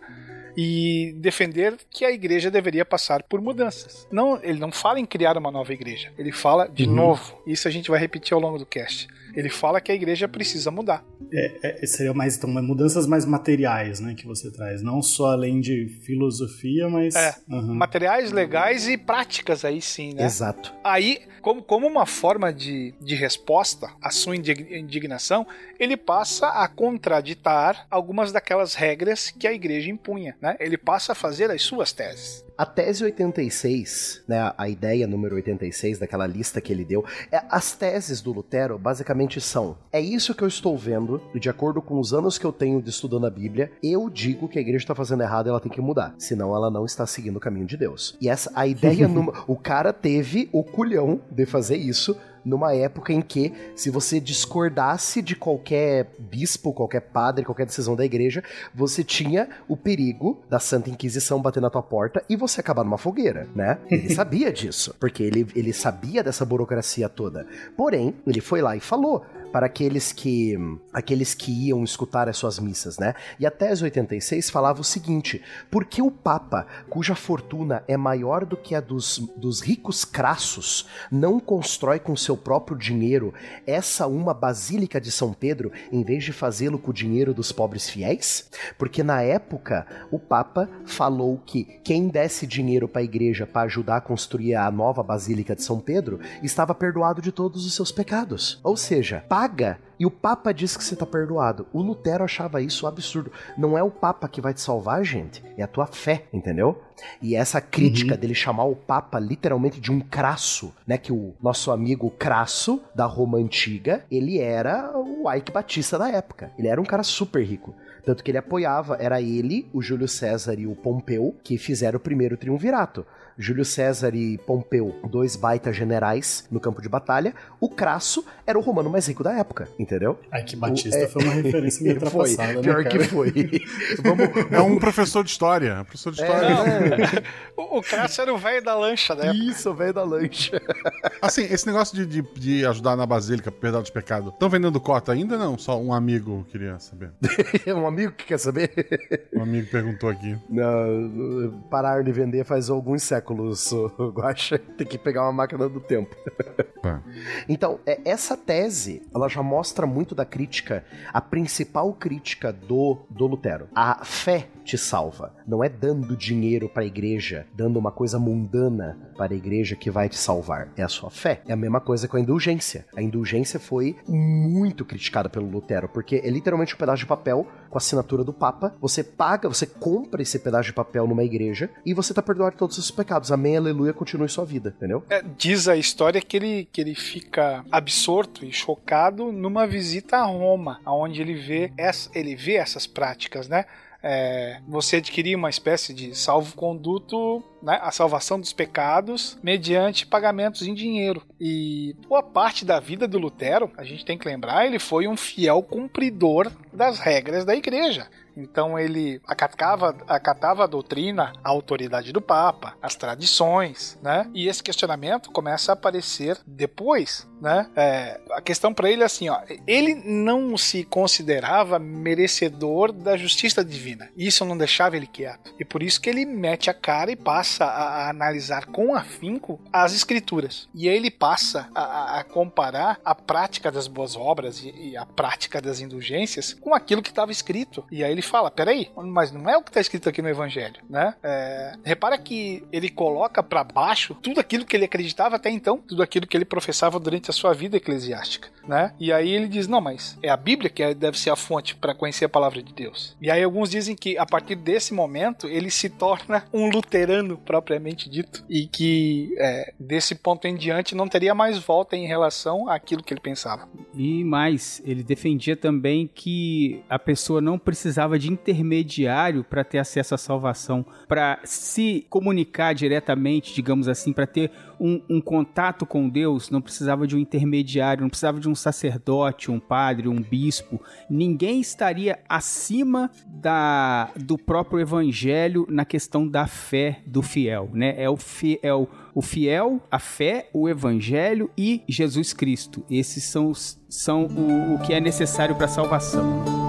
Speaker 3: e defender que a igreja deveria passar por mudanças. Não, ele não fala em criar uma nova igreja, ele fala de uhum. novo. Isso a gente vai repetir ao longo do cast. Ele fala que a igreja precisa mudar.
Speaker 1: É, é, seria mais então mudanças mais materiais, né, que você traz, não só além de filosofia, mas
Speaker 3: é, uhum. materiais legais e práticas aí sim, né?
Speaker 4: Exato.
Speaker 3: Aí, como, como uma forma de, de resposta à sua indignação, ele passa a contraditar algumas daquelas regras que a igreja impunha, né? Ele passa a fazer as suas teses.
Speaker 4: A tese 86, né, a ideia número 86 daquela lista que ele deu, é, as teses do Lutero basicamente são: é isso que eu estou vendo, de acordo com os anos que eu tenho de estudando a Bíblia, eu digo que a igreja está fazendo errado e ela tem que mudar, senão ela não está seguindo o caminho de Deus. E essa a ideia, numa, o cara teve o culhão de fazer isso numa época em que, se você discordasse de qualquer bispo, qualquer padre, qualquer decisão da igreja, você tinha o perigo da Santa Inquisição bater na tua porta e você acabar numa fogueira, né? Ele sabia disso, porque ele, ele sabia dessa burocracia toda. Porém, ele foi lá e falou: para aqueles que aqueles que iam escutar as suas missas, né? E a tese 86 falava o seguinte: por que o Papa, cuja fortuna é maior do que a dos, dos ricos crassos, não constrói com seu próprio dinheiro essa uma basílica de São Pedro em vez de fazê-lo com o dinheiro dos pobres fiéis? Porque na época o Papa falou que quem desse dinheiro para a igreja para ajudar a construir a nova basílica de São Pedro estava perdoado de todos os seus pecados. Ou seja, paga e o Papa diz que você está perdoado. O Lutero achava isso absurdo. Não é o Papa que vai te salvar, gente. É a tua fé, entendeu? E essa crítica uhum. dele chamar o Papa literalmente de um crasso, né? Que o nosso amigo Crasso, da Roma Antiga, ele era o Ike Batista da época. Ele era um cara super rico. Tanto que ele apoiava, era ele, o Júlio César e o Pompeu, que fizeram o primeiro triunvirato. Júlio César e Pompeu, dois baita generais no campo de batalha. O Crasso era o romano mais rico da época, entendeu?
Speaker 1: Ai, que Batista o, é... foi uma referência meio ultrapassada,
Speaker 4: foi, pior
Speaker 1: né,
Speaker 4: que foi.
Speaker 2: vamos, é um professor de história. Professor de história.
Speaker 3: É, o, o Crasso era o velho da lancha, né?
Speaker 4: Isso, o velho da lancha.
Speaker 2: Assim, esse negócio de, de, de ajudar na Basílica, perdão de pecado, estão vendendo cota ainda não? Só um amigo queria saber.
Speaker 4: um amigo que quer saber?
Speaker 2: Um amigo perguntou aqui.
Speaker 4: Não, pararam de vender faz alguns séculos séculos, Guaxa. Tem que pegar uma máquina do tempo. É. Então, é, essa tese, ela já mostra muito da crítica, a principal crítica do, do Lutero. A fé te salva. Não é dando dinheiro para a igreja, dando uma coisa mundana para a igreja que vai te salvar. É a sua fé. É a mesma coisa com a indulgência. A indulgência foi muito criticada pelo Lutero, porque é literalmente um pedaço de papel com a assinatura do Papa. Você paga, você compra esse pedaço de papel numa igreja e você tá perdoado todos os seus pecados. Amém, aleluia, continue sua vida, entendeu?
Speaker 3: É, diz a história que ele, que ele fica absorto e chocado numa visita a Roma, onde ele vê, essa, ele vê essas práticas, né? É, você adquirir uma espécie de salvo-conduto, né, a salvação dos pecados, mediante pagamentos em dinheiro. E boa parte da vida do Lutero, a gente tem que lembrar, ele foi um fiel cumpridor das regras da igreja. Então ele acatava, acatava a doutrina, a autoridade do Papa, as tradições, né? E esse questionamento começa a aparecer depois, né? É, a questão para ele é assim, ó, ele não se considerava merecedor da justiça divina. Isso não deixava ele quieto. E por isso que ele mete a cara e passa a, a analisar com afinco as escrituras. E aí ele passa a, a comparar a prática das boas obras e, e a prática das indulgências com aquilo que estava escrito. E aí ele fala: peraí, mas não é o que está escrito aqui no Evangelho, né? É, repara que ele coloca para baixo tudo aquilo que ele acreditava até então, tudo aquilo que ele professava durante a sua vida eclesiástica, né? E aí ele diz: não, mas é a Bíblia que deve ser a fonte para conhecer a palavra de Deus. E aí alguns dizem que a partir desse momento ele se torna um luterano propriamente dito e que é, desse ponto em diante não teria mais volta em relação àquilo que ele pensava.
Speaker 5: E mais, ele defendia também que a pessoa não precisava de intermediário para ter acesso à salvação, para se comunicar diretamente, digamos assim, para ter um, um, contato com Deus, não precisava de um intermediário, não precisava de um sacerdote, um padre, um bispo. Ninguém estaria acima da, do próprio evangelho na questão da fé do fiel, né? É o, fi, é o fiel, a fé, o evangelho e Jesus Cristo. Esses são, são o, o que é necessário para a salvação.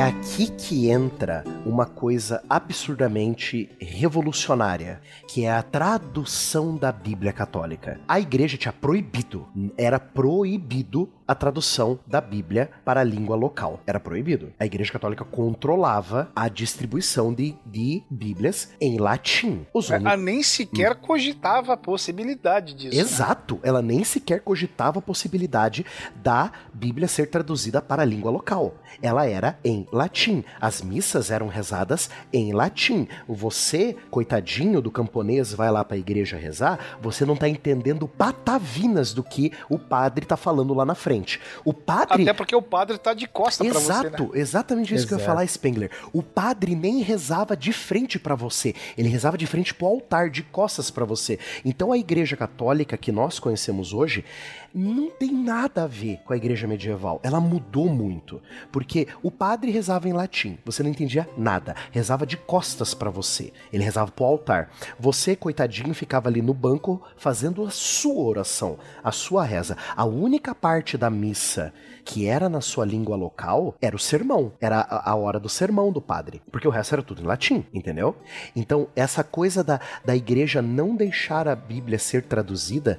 Speaker 5: Zodiac.
Speaker 4: Aqui que entra uma coisa absurdamente revolucionária, que é a tradução da Bíblia Católica. A igreja tinha proibido, era proibido a tradução da Bíblia para a língua local. Era proibido. A Igreja Católica controlava a distribuição de, de Bíblias em latim.
Speaker 3: Os Ela nem sequer cogitava a possibilidade disso.
Speaker 4: Né? Exato. Né? Ela nem sequer cogitava a possibilidade da Bíblia ser traduzida para a língua local. Ela era em latim. As missas eram rezadas em latim. Você, coitadinho do camponês, vai lá para a igreja rezar, você não está entendendo patavinas do que o padre está falando lá na frente. O padre.
Speaker 3: Até porque o padre tá de costa
Speaker 4: para
Speaker 3: você.
Speaker 4: Exato, né? exatamente isso Exato. que eu ia falar, Spengler. O padre nem rezava de frente para você. Ele rezava de frente pro altar, de costas para você. Então a igreja católica que nós conhecemos hoje não tem nada a ver com a igreja medieval. Ela mudou muito. Porque o padre rezava em latim, você não entendia nada. Rezava de costas para você. Ele rezava pro altar. Você, coitadinho, ficava ali no banco fazendo a sua oração, a sua reza. A única parte da missa que era na sua língua local era o sermão. Era a, a hora do sermão do padre. Porque o resto era tudo em latim, entendeu? Então, essa coisa da, da igreja não deixar a Bíblia ser traduzida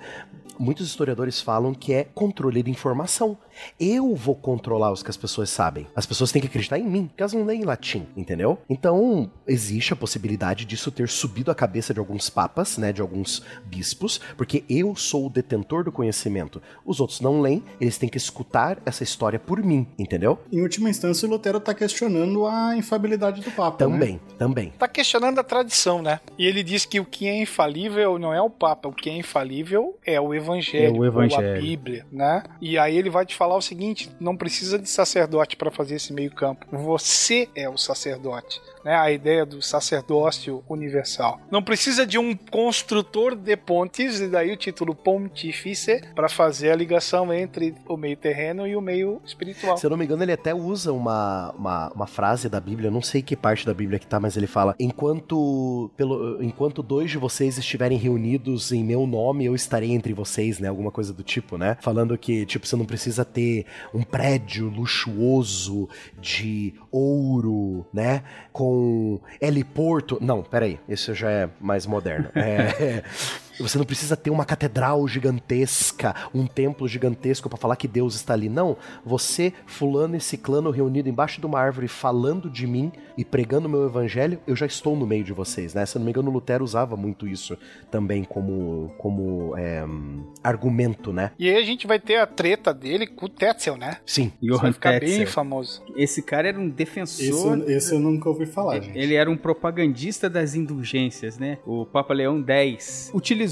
Speaker 4: muitos historiadores falam que é controle de informação. Eu vou controlar os que as pessoas sabem. As pessoas têm que acreditar em mim, porque elas não leem latim, entendeu? Então, existe a possibilidade disso ter subido a cabeça de alguns papas, né, de alguns bispos, porque eu sou o detentor do conhecimento. Os outros não leem, eles têm que escutar essa história por mim, entendeu?
Speaker 1: Em última instância, o Lutero está questionando a infalibilidade do papa,
Speaker 4: Também,
Speaker 1: né?
Speaker 4: também.
Speaker 3: Está questionando a tradição, né? E ele diz que o que é infalível não é o papa, o que é infalível é o evangelho, é o evangelho. a Bíblia, né? E aí ele vai te falar o seguinte: não precisa de sacerdote para fazer esse meio-campo. Você é o sacerdote né, a ideia do sacerdócio universal. Não precisa de um construtor de pontes, e daí o título pontífice, para fazer a ligação entre o meio terreno e o meio espiritual.
Speaker 4: Se eu não me engano, ele até usa uma, uma, uma frase da Bíblia, não sei que parte da Bíblia que tá, mas ele fala: enquanto, pelo, enquanto dois de vocês estiverem reunidos em meu nome, eu estarei entre vocês, né? Alguma coisa do tipo, né? Falando que, tipo, você não precisa ter um prédio luxuoso de ouro, né? Com com heliporto. Não, peraí, isso já é mais moderno. É, você não precisa ter uma catedral gigantesca, um templo gigantesco para falar que Deus está ali. Não, você, fulano e ciclano reunido embaixo de uma árvore falando de mim e pregando o meu evangelho, eu já estou no meio de vocês, né? Se eu não me engano, Lutero usava muito isso também como, como é, argumento, né?
Speaker 3: E aí a gente vai ter a treta dele com o Tetzel, né?
Speaker 4: Sim.
Speaker 3: Isso vai
Speaker 5: Johann
Speaker 3: ficar
Speaker 5: Tetzel.
Speaker 3: bem famoso.
Speaker 5: Esse cara era um
Speaker 1: Esse,
Speaker 5: defensor.
Speaker 1: esse eu nunca ouvi falar, gente.
Speaker 5: Ele era um propagandista das indulgências, né? O Papa Leão X utilizou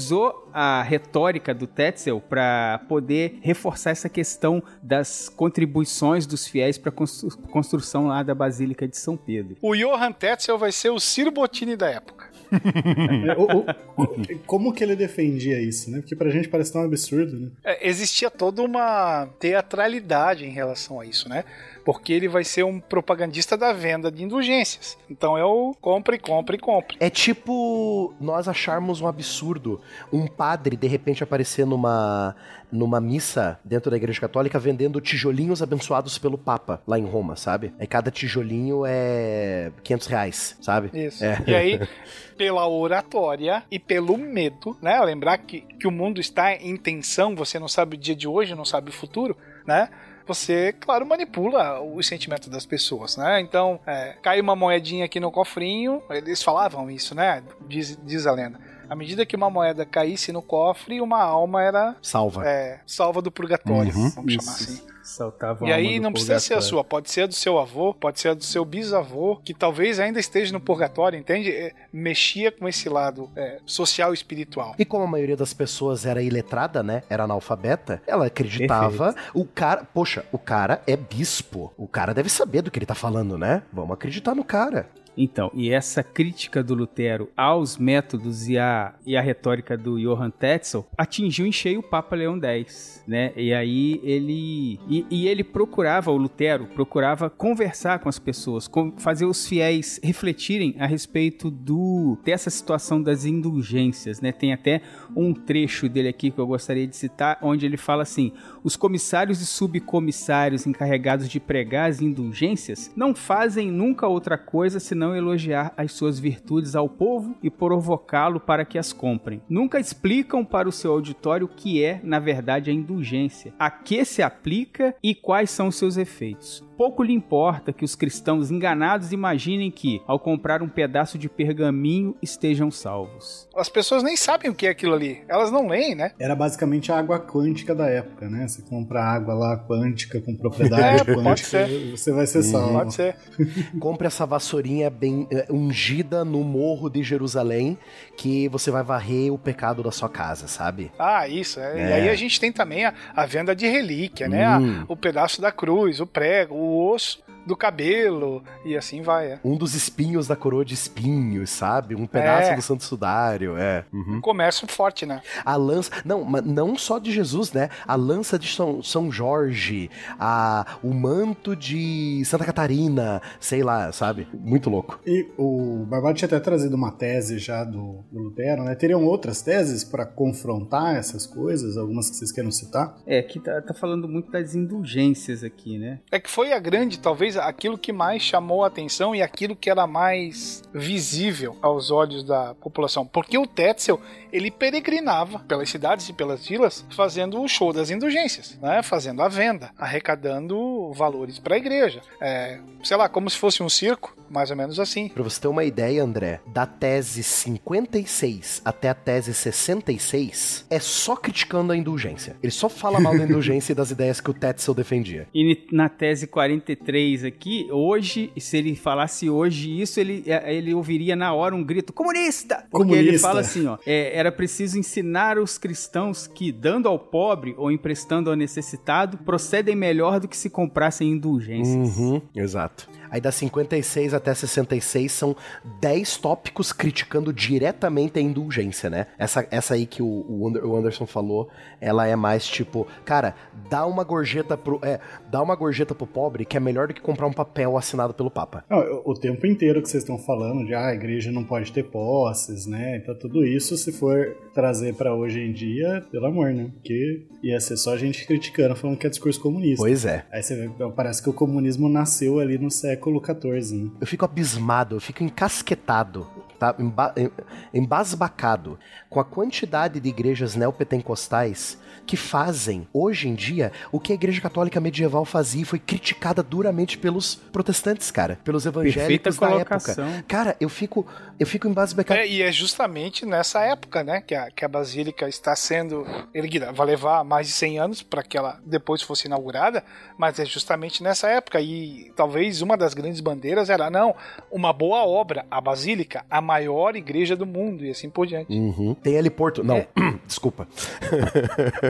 Speaker 5: a retórica do Tetzel para poder reforçar essa questão das contribuições dos fiéis para a construção lá da Basílica de São Pedro.
Speaker 3: O Johann Tetzel vai ser o Ciro Bottini da época.
Speaker 1: É, o- o- o- como que ele defendia isso, né? Porque pra gente parece tão absurdo, né?
Speaker 3: É, existia toda uma teatralidade em relação a isso, né? Porque ele vai ser um propagandista da venda de indulgências. Então é o compre, compre, compre.
Speaker 4: É tipo nós acharmos um absurdo um padre de repente aparecer numa numa missa dentro da igreja católica vendendo tijolinhos abençoados pelo Papa lá em Roma, sabe? Aí cada tijolinho é 500 reais, sabe?
Speaker 3: Isso.
Speaker 4: É.
Speaker 3: E aí, pela oratória e pelo medo, né? Lembrar que, que o mundo está em tensão, você não sabe o dia de hoje, não sabe o futuro, né? Você, claro, manipula os sentimentos das pessoas, né? Então, é, cai uma moedinha aqui no cofrinho, eles falavam isso, né? Diz, diz a lenda. À medida que uma moeda caísse no cofre, uma alma era
Speaker 4: Salva.
Speaker 3: é, salva do purgatório,
Speaker 4: Uhum.
Speaker 3: vamos chamar assim.
Speaker 5: Saltava
Speaker 3: E aí não precisa ser a sua, pode ser a do seu avô, pode ser a do seu bisavô, que talvez ainda esteja no purgatório, entende? É, mexia com esse lado é, social e espiritual.
Speaker 4: E como a maioria das pessoas era iletrada, né? Era analfabeta, ela acreditava. O cara. Poxa, o cara é bispo. O cara deve saber do que ele tá falando, né? Vamos acreditar no cara.
Speaker 5: Então, e essa crítica do Lutero aos métodos e a, e a retórica do Johann Tetzel atingiu em cheio o Papa Leão X, né? E aí ele e, e ele procurava o Lutero procurava conversar com as pessoas, com- fazer os fiéis refletirem a respeito do dessa situação das indulgências, né? Tem até um trecho dele aqui que eu gostaria de citar, onde ele fala assim: os comissários e subcomissários encarregados de pregar as indulgências não fazem nunca outra coisa senão elogiar as suas virtudes ao povo e provocá-lo para que as comprem. Nunca explicam para o seu auditório o que é, na verdade, a indulgência, a que se aplica e quais são os seus efeitos. Pouco lhe importa que os cristãos enganados imaginem que, ao comprar um pedaço de pergaminho, estejam salvos.
Speaker 3: As pessoas nem sabem o que é aquilo ali, elas não leem, né?
Speaker 1: Era basicamente a água quântica da época, né? Você compra água lá quântica com propriedade
Speaker 3: É, pode
Speaker 1: quântica,
Speaker 3: ser.
Speaker 1: você vai ser salvo.
Speaker 3: Pode ser.
Speaker 4: Compre essa vassourinha bem eh, ungida no morro de Jerusalém, que você vai varrer o pecado da sua casa, sabe?
Speaker 3: Ah, isso. é. E
Speaker 4: É.
Speaker 3: aí a gente tem também a, a venda de relíquia, né? A-
Speaker 4: Hum.
Speaker 3: o pedaço da cruz, o prego, o osso do cabelo e assim vai. É.
Speaker 4: Um dos espinhos da coroa de espinhos, sabe? Um pedaço
Speaker 3: É.
Speaker 4: do santo sudário, é. Uhum.
Speaker 3: Comércio forte, né?
Speaker 4: A lança. Não, mas não só de Jesus, né? A lança de São, São Jorge, a, o manto de Santa Catarina, sei lá, sabe? Muito louco.
Speaker 1: E o Barbado tinha até trazido uma tese já do, do Lutero, né? Teriam outras teses para confrontar essas coisas? Algumas que vocês queiram citar?
Speaker 5: É, que tá, tá falando muito das indulgências aqui, né?
Speaker 3: É que foi a grande, talvez, aquilo que mais chamou a atenção e aquilo que era mais visível aos olhos da população. Porque o Tetzel, ele peregrinava pelas cidades e pelas vilas fazendo o show das indulgências, né? Fazendo a venda, arrecadando valores para a igreja. É, sei lá, como se fosse um circo, mais ou menos assim.
Speaker 4: Pra você ter uma ideia, André, da tese 56 até a tese 66, é só criticando a indulgência. Ele só fala mal da indulgência e das ideias que o Tetzel defendia.
Speaker 5: E na tese 43 aqui, hoje, se ele falasse hoje isso, ele, é, ele ouviria na hora um grito comunista! Porque ele
Speaker 1: Comunista.
Speaker 5: fala assim, ó, é, era preciso ensinar os cristãos que, dando ao pobre ou emprestando ao necessitado, procedem melhor do que se comprassem indulgências.
Speaker 4: Uhum, exato. Aí da 56 até 66 são 10 tópicos criticando diretamente a indulgência, né? Essa, essa aí que o, o Ander- o Anderson falou, ela é mais tipo, cara, dá uma gorjeta pro. É, dá uma gorjeta pro pobre que é melhor do que comprar um papel assinado pelo Papa.
Speaker 1: Não, o tempo inteiro que vocês estão falando de ah, a igreja não pode ter posses, né? Então tudo isso, se for trazer pra hoje em dia, pelo amor, né? Porque ia ser só gente criticando, falando que é discurso comunista.
Speaker 4: Pois é.
Speaker 1: Aí você vê, parece que o comunismo nasceu ali no século XIV, né?
Speaker 4: Eu fico abismado, eu fico encasquetado tá emba em- embasbacado com a quantidade de igrejas neopentecostais que fazem, hoje em dia, o que a igreja católica medieval fazia e foi criticada duramente pelos protestantes, cara, pelos evangélicos da época. Cara, eu fico, eu fico embasbacado.
Speaker 3: É, e é justamente nessa época, né, que a, que a Basílica está sendo erguida. Vai levar mais de 100 anos para que ela depois fosse inaugurada, mas é justamente nessa época. E talvez uma das grandes bandeiras era, não, uma boa obra, a Basílica, a maior igreja do mundo, e assim por diante.
Speaker 4: Uhum. Tem heliporto. Não,
Speaker 5: É.
Speaker 4: desculpa.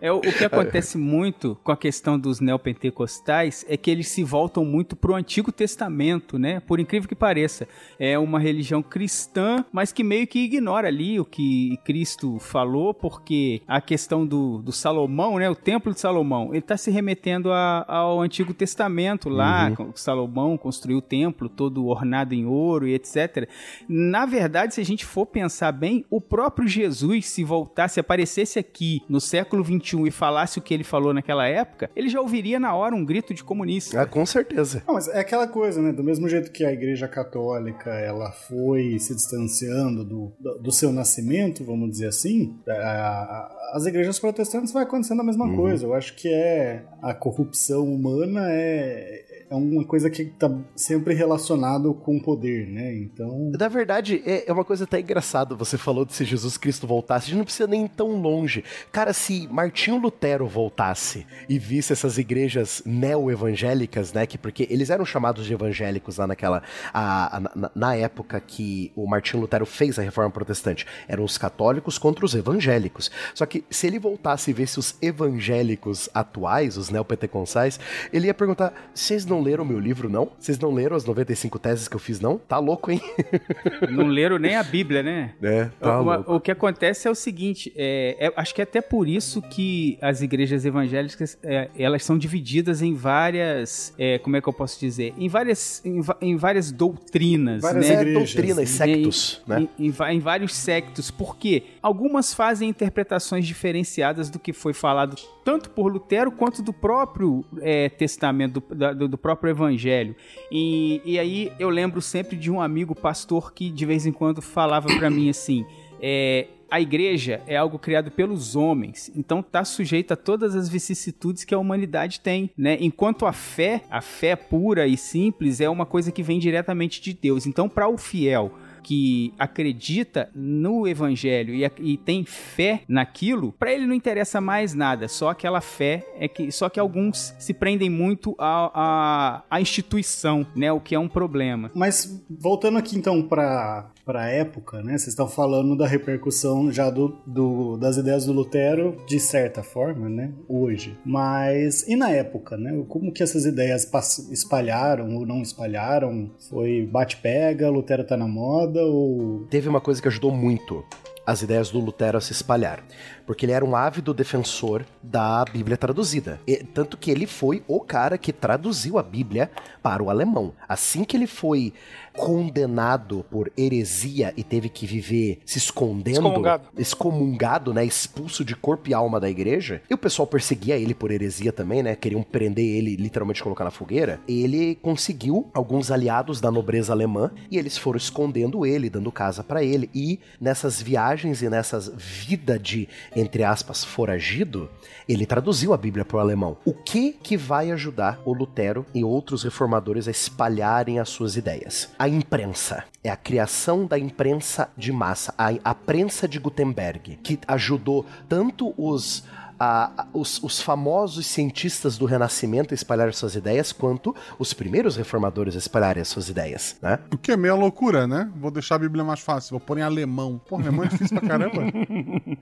Speaker 5: É, o, o que acontece muito com a questão dos neopentecostais é que eles se voltam muito pro Antigo Testamento, né? Por incrível que pareça. É uma religião cristã, mas que meio que ignora ali o que Cristo falou, porque a questão do, do Salomão, né? O Templo de Salomão, ele tá se remetendo a- ao Antigo Testamento lá,
Speaker 4: Uhum.
Speaker 5: Salomão construiu o templo todo ornado em ouro e etc. Na verdade, se a gente for pensar bem, o próprio Jesus, se voltasse, aparecesse aqui no século XXI e falasse o que ele falou naquela época, ele já ouviria na hora um grito de comunista.
Speaker 4: Ah, com certeza.
Speaker 1: Não, mas é aquela coisa, né? Do mesmo jeito que a Igreja Católica ela foi se distanciando do, do, do seu nascimento, vamos dizer assim, a- a- as igrejas protestantes vai acontecendo a mesma
Speaker 4: Uhum.
Speaker 1: coisa. Eu acho que é a corrupção humana é, é uma coisa que está sempre relacionado com o poder, né? Então
Speaker 4: Na verdade, é é uma coisa até engraçada. Você falou de se Jesus Cristo voltasse. A gente não precisa nem tão longe. Cara, se Martinho Lutero voltasse e visse essas igrejas neo-evangélicas, né? Que, porque eles eram chamados de evangélicos lá naquela. a- a- na, na época que o Martinho Lutero fez a reforma protestante. Eram os católicos contra os evangélicos. Só que se ele voltasse e visse os evangélicos atuais, os neopentecostais, ele ia perguntar: vocês não leram meu livro, não? Vocês não leram as 95 teses que eu fiz, não? Tá louco, hein?
Speaker 5: Não leram nem a Bíblia, né?
Speaker 4: É, tá
Speaker 5: Uma-
Speaker 4: louco.
Speaker 5: o que acontece é o seguinte, é, é- acho que é até por isso que as igrejas evangélicas é, elas são divididas em várias, é, como é que eu posso dizer, em várias, em, em várias doutrinas,
Speaker 1: Várias
Speaker 5: né?
Speaker 1: Igrejas,
Speaker 4: doutrinas, sectos,
Speaker 5: em,
Speaker 4: né?
Speaker 5: em- em vários sectos, porque algumas fazem interpretações diferenciadas do que foi falado tanto por Lutero quanto do próprio é, testamento, do, do- do próprio evangelho. E, e aí eu lembro sempre de um amigo pastor que de vez em quando falava pra mim assim: é, a igreja é algo criado pelos homens, então está sujeita a todas as vicissitudes que a humanidade tem, né? Enquanto a fé, a fé pura e simples, é uma coisa que vem diretamente de Deus. Então, para o fiel que acredita no evangelho e, e tem fé naquilo, para ele não interessa mais nada, só aquela fé é que só que alguns se prendem muito à, à, à instituição, né? O que é um problema.
Speaker 1: Mas voltando aqui então para para época, né? Vocês estão falando da repercussão já do, do- das ideias do Lutero de certa forma, né? Hoje. Mas e na época, né? Como que essas ideias espalharam ou não espalharam? Foi bate-pega, Lutero tá na moda ou
Speaker 4: Teve uma coisa que ajudou muito as ideias do Lutero a se espalhar. Porque ele era um ávido defensor da Bíblia traduzida. E- tanto que ele foi o cara que traduziu a Bíblia para o alemão. Assim que ele foi condenado por heresia e teve que viver se escondendo,
Speaker 3: Excomungado.
Speaker 4: excomungado, né, expulso de corpo e alma da igreja, e o pessoal perseguia ele por heresia também, né, queriam prender ele, literalmente colocar na fogueira, ele conseguiu alguns aliados da nobreza alemã e eles foram escondendo ele, dando casa pra ele, e nessas viagens e nessas vida de, entre aspas, foragido, ele traduziu a Bíblia pro alemão. O que que vai ajudar o Lutero e outros reformadores a espalharem as suas ideias? A imprensa. É a criação da imprensa de massa, a, a prensa de Gutenberg, que ajudou tanto os a- a- os, os famosos cientistas do Renascimento a espalhar suas ideias, quanto os primeiros reformadores a espalharem as suas ideias, né?
Speaker 2: O que é meio loucura, né? Vou deixar a Bíblia mais fácil, vou pôr em alemão. Porra, alemão é difícil pra caramba.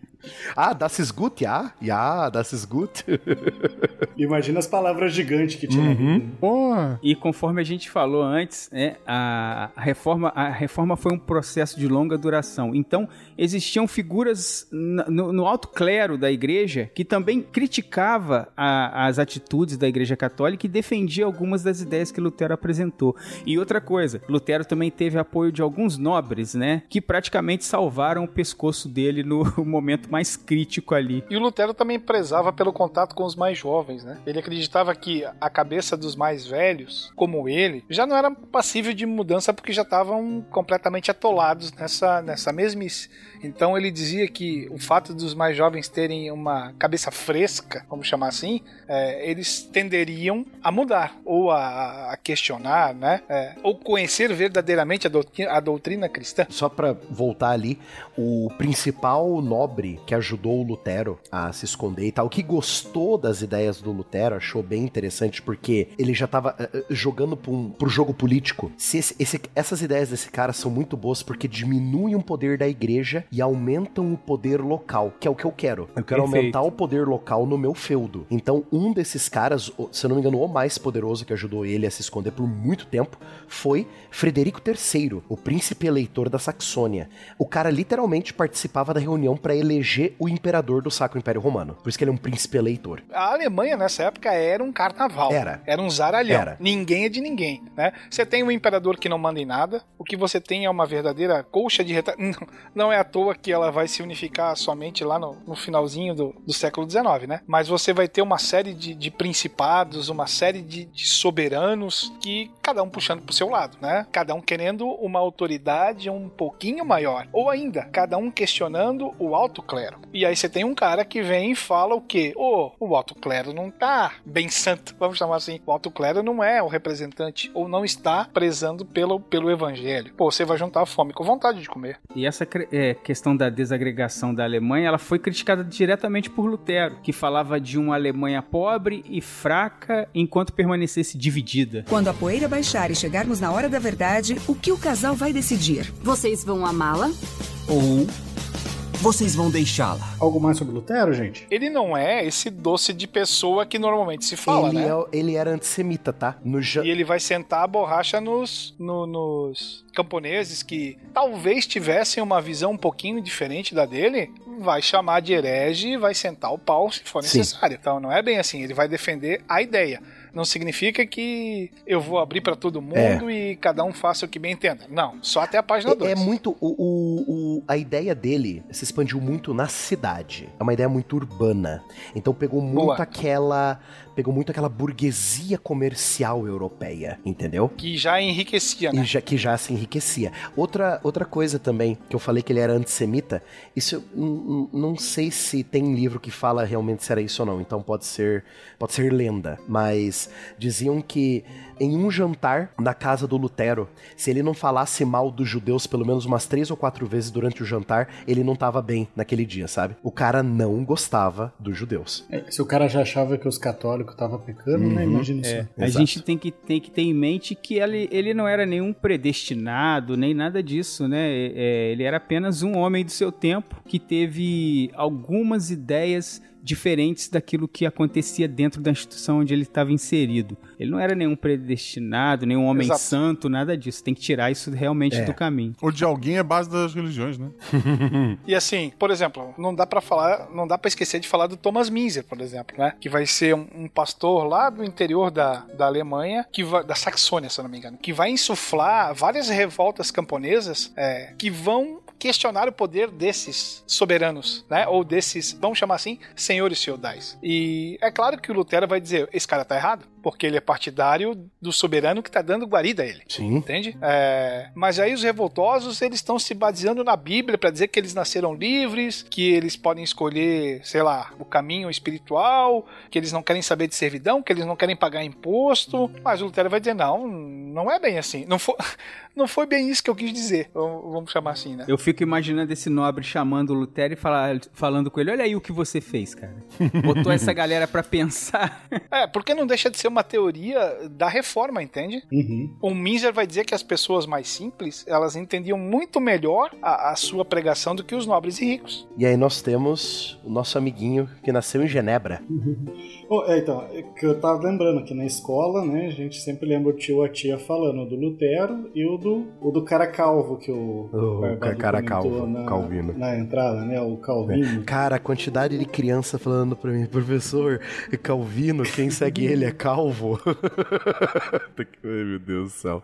Speaker 4: Ah, das ist gut, ja? Ja, das ist gut.
Speaker 1: imagina as palavras gigantes que tinha.
Speaker 2: Porra.
Speaker 5: E conforme a gente falou antes, né, a, a reforma, a reforma foi um processo de longa duração. Então, existiam figuras no, no alto clero da igreja que que também criticava a, as atitudes da Igreja Católica e defendia algumas das ideias que Lutero apresentou. E outra coisa, Lutero também teve apoio de alguns nobres, né, que praticamente salvaram o pescoço dele no momento mais crítico ali.
Speaker 3: E o Lutero também prezava pelo contato com os mais jovens, né? Ele acreditava que a cabeça dos mais velhos, como ele, já não era passível de mudança porque já estavam completamente atolados nessa, nessa mesmice. Então ele dizia que o fato dos mais jovens terem uma cabeça fresca, vamos chamar assim, é, eles tenderiam a mudar ou a, a questionar, né? É, ou conhecer verdadeiramente a doutrina, a doutrina cristã.
Speaker 4: Só para voltar ali, o principal nobre que ajudou o Lutero a se esconder e tal, que gostou das ideias do Lutero, achou bem interessante porque ele já tava uh, jogando pro, um, pro jogo político. Se esse, esse, essas ideias desse cara são muito boas porque diminuem o poder da igreja e aumentam o poder local, que é o que eu quero. Eu quero
Speaker 5: Perfeito.
Speaker 4: aumentar o poder local no meu feudo. Então, um desses caras, se eu não me engano, o mais poderoso que ajudou ele a se esconder por muito tempo, foi Frederico III, o príncipe eleitor da Saxônia. O cara literalmente participava da reunião para eleger o imperador do Sacro Império Romano. Por isso que ele é um príncipe eleitor.
Speaker 3: A Alemanha nessa época era um carnaval.
Speaker 4: Era.
Speaker 3: Era um zaralhão.
Speaker 4: Era.
Speaker 3: Ninguém é de ninguém, né? Você tem um imperador que não manda em nada. O que você tem é uma verdadeira colcha de retalho. Não, não é à toa que ela vai se unificar somente lá no, no finalzinho do, do século XIX, né? Mas você vai ter uma série de, de principados, uma série de, de soberanos que cada um puxando pro seu lado, né? Cada um querendo uma autoridade um pouquinho maior. Ou ainda, cada um questionando o alto clero. E aí você tem um cara que vem e fala o quê? Ô, o alto clero não tá bem santo, vamos chamar assim. O alto clero não é o representante, ou não está prezando pelo, pelo evangelho. Pô, você vai juntar a fome com vontade de comer.
Speaker 5: E essa cre- é, questão da desagregação da Alemanha, ela foi criticada diretamente por Lutero, que falava de uma Alemanha pobre e fraca enquanto permanecesse dividida.
Speaker 7: Quando a poeira baixar e chegarmos na hora da verdade, o que o casal vai decidir?
Speaker 8: Vocês vão amá-la?
Speaker 9: Ou vocês vão deixá-la?
Speaker 1: Algo mais sobre Lutero, gente?
Speaker 3: Ele não é esse doce de pessoa que normalmente se fala,
Speaker 4: ele,
Speaker 3: né?
Speaker 4: é- ele era antissemita, tá? No ja-
Speaker 3: E ele vai sentar a borracha nos, no- nos camponeses que talvez tivessem uma visão um pouquinho diferente da dele, vai chamar de herege e vai sentar o pau se for
Speaker 4: Sim.
Speaker 3: necessário. Então não é bem assim, ele vai defender a ideia. Não significa que eu vou abrir pra todo mundo e cada um faça o que bem entenda. Não, só até a página
Speaker 4: É,
Speaker 3: 2.
Speaker 4: é muito. O, o- o- a ideia dele se expandiu muito na cidade. É uma ideia muito urbana. Então pegou muito
Speaker 3: Boa.
Speaker 4: aquela. Pegou muito aquela burguesia comercial europeia, entendeu?
Speaker 3: Que já enriquecia, né?
Speaker 4: E já, que já se enriquecia. Outra, outra coisa também, que eu falei que ele era antissemita, isso eu não sei se tem livro que fala realmente se era isso ou não, então pode ser, pode ser lenda. Mas diziam que em um jantar na casa do Lutero, se ele não falasse mal dos judeus pelo menos umas três ou quatro vezes durante o jantar, ele não tava bem naquele dia, sabe? O cara não gostava dos judeus.
Speaker 1: É, se o cara já achava que os católicos estavam pecando, né? Imagina isso.
Speaker 5: É, a
Speaker 4: Exato.
Speaker 5: gente tem que, tem que ter em mente que ele, ele não era nenhum predestinado, nem nada disso, né? É, ele era apenas um homem do seu tempo que teve algumas ideias diferentes daquilo que acontecia dentro da instituição onde ele estava inserido. Ele não era nenhum predestinado, nenhum homem
Speaker 3: Exato.
Speaker 5: santo, nada disso. Tem que tirar isso realmente
Speaker 4: É.
Speaker 5: do caminho.
Speaker 2: O de alguém é base das religiões, né?
Speaker 3: E assim, por exemplo, não dá pra falar, não dá para esquecer de falar do Thomas Minzer, por exemplo, né? Que vai ser um, um pastor lá do interior da, da Alemanha, que vai, da Saxônia, se não me engano, que vai insuflar várias revoltas camponesas é, que vão questionar o poder desses soberanos, né? Ou desses, vamos chamar assim, senhores feudais. E é claro que o Lutero vai dizer, esse cara tá errado, porque ele é partidário do soberano que tá dando guarida a ele.
Speaker 4: Sim.
Speaker 3: Entende? É, mas aí os revoltosos eles estão se baseando na Bíblia para dizer que eles nasceram livres, que eles podem escolher, sei lá, o caminho espiritual, que eles não querem saber de servidão, que eles não querem pagar imposto. Mas o Lutero vai dizer não, não é bem assim. Não foi, não foi bem isso que eu quis dizer. Vamos chamar assim, né?
Speaker 5: Eu fico imaginando esse nobre chamando o Lutero e falar- falando com ele: Olha aí o que você fez, cara. Botou essa galera pra pensar.
Speaker 3: É, porque não deixa de ser uma teoria da reforma, entende?
Speaker 1: Uhum.
Speaker 3: O Minzer vai dizer que as pessoas mais simples, elas entendiam muito melhor a, a sua pregação do que os nobres e ricos.
Speaker 4: E aí nós temos o nosso amiguinho que nasceu em Genebra.
Speaker 1: Oh, é, então, é que eu tava lembrando que na escola, né, a gente sempre lembra o tio ou a tia falando do Lutero e o do, o do cara calvo que o,
Speaker 4: O
Speaker 1: Barbado
Speaker 4: cara calvo,
Speaker 1: na,
Speaker 4: Calvino.
Speaker 1: na entrada, né, o Calvino.
Speaker 4: Cara, a quantidade de criança falando pra mim, professor, Calvino, quem segue ele é calvo. Ai, meu Deus do céu.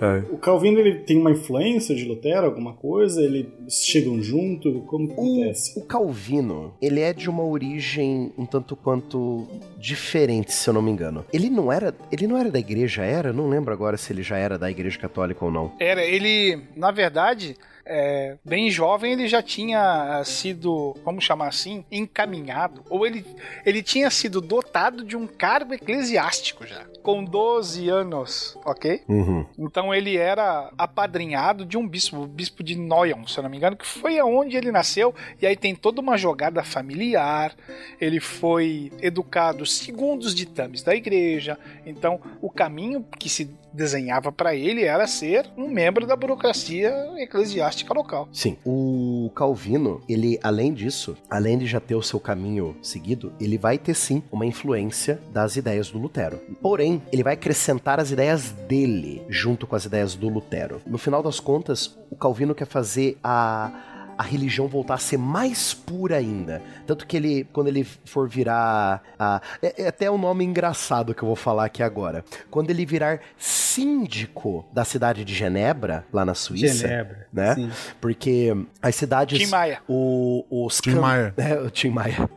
Speaker 4: Ai.
Speaker 1: O Calvino ele tem uma influência de Lutero, alguma coisa? Eles chegam junto? Como que acontece?
Speaker 4: O Calvino, ele é de uma origem um tanto quanto diferente, se eu não me engano. Ele não era, ele não era da igreja, era? Não lembro agora se ele já era da igreja católica ou não.
Speaker 3: Era, ele, na verdade, é, bem jovem, ele já tinha sido, vamos chamar assim, encaminhado, ou ele, ele tinha sido dotado de um cargo eclesiástico já, com 12 anos, ok?
Speaker 4: Uhum.
Speaker 3: Então ele era apadrinhado de um bispo, o bispo de Noyon, se eu não me engano, que foi aonde ele nasceu, e aí tem toda uma jogada familiar, ele foi educado segundo os ditames da igreja, então o caminho que se desenhava para ele era ser um membro da burocracia eclesiástica local.
Speaker 4: Sim. O Calvino, ele, além disso, além de já ter o seu caminho seguido, ele vai ter sim uma influência das ideias do Lutero. Porém, ele vai acrescentar as ideias dele junto com as ideias do Lutero. No final das contas, o Calvino quer fazer a a religião voltar a ser mais pura ainda. Tanto que ele, quando ele for virar. A, é, é até um nome engraçado que eu vou falar aqui agora. Quando ele virar síndico da cidade de Genebra, lá na Suíça.
Speaker 5: Genebra,
Speaker 4: Né?
Speaker 5: sim.
Speaker 4: Porque as cidades.
Speaker 3: Tim Maia.
Speaker 4: O, os
Speaker 2: Tim
Speaker 4: can-
Speaker 2: Maia.
Speaker 4: É, o Tim Maia.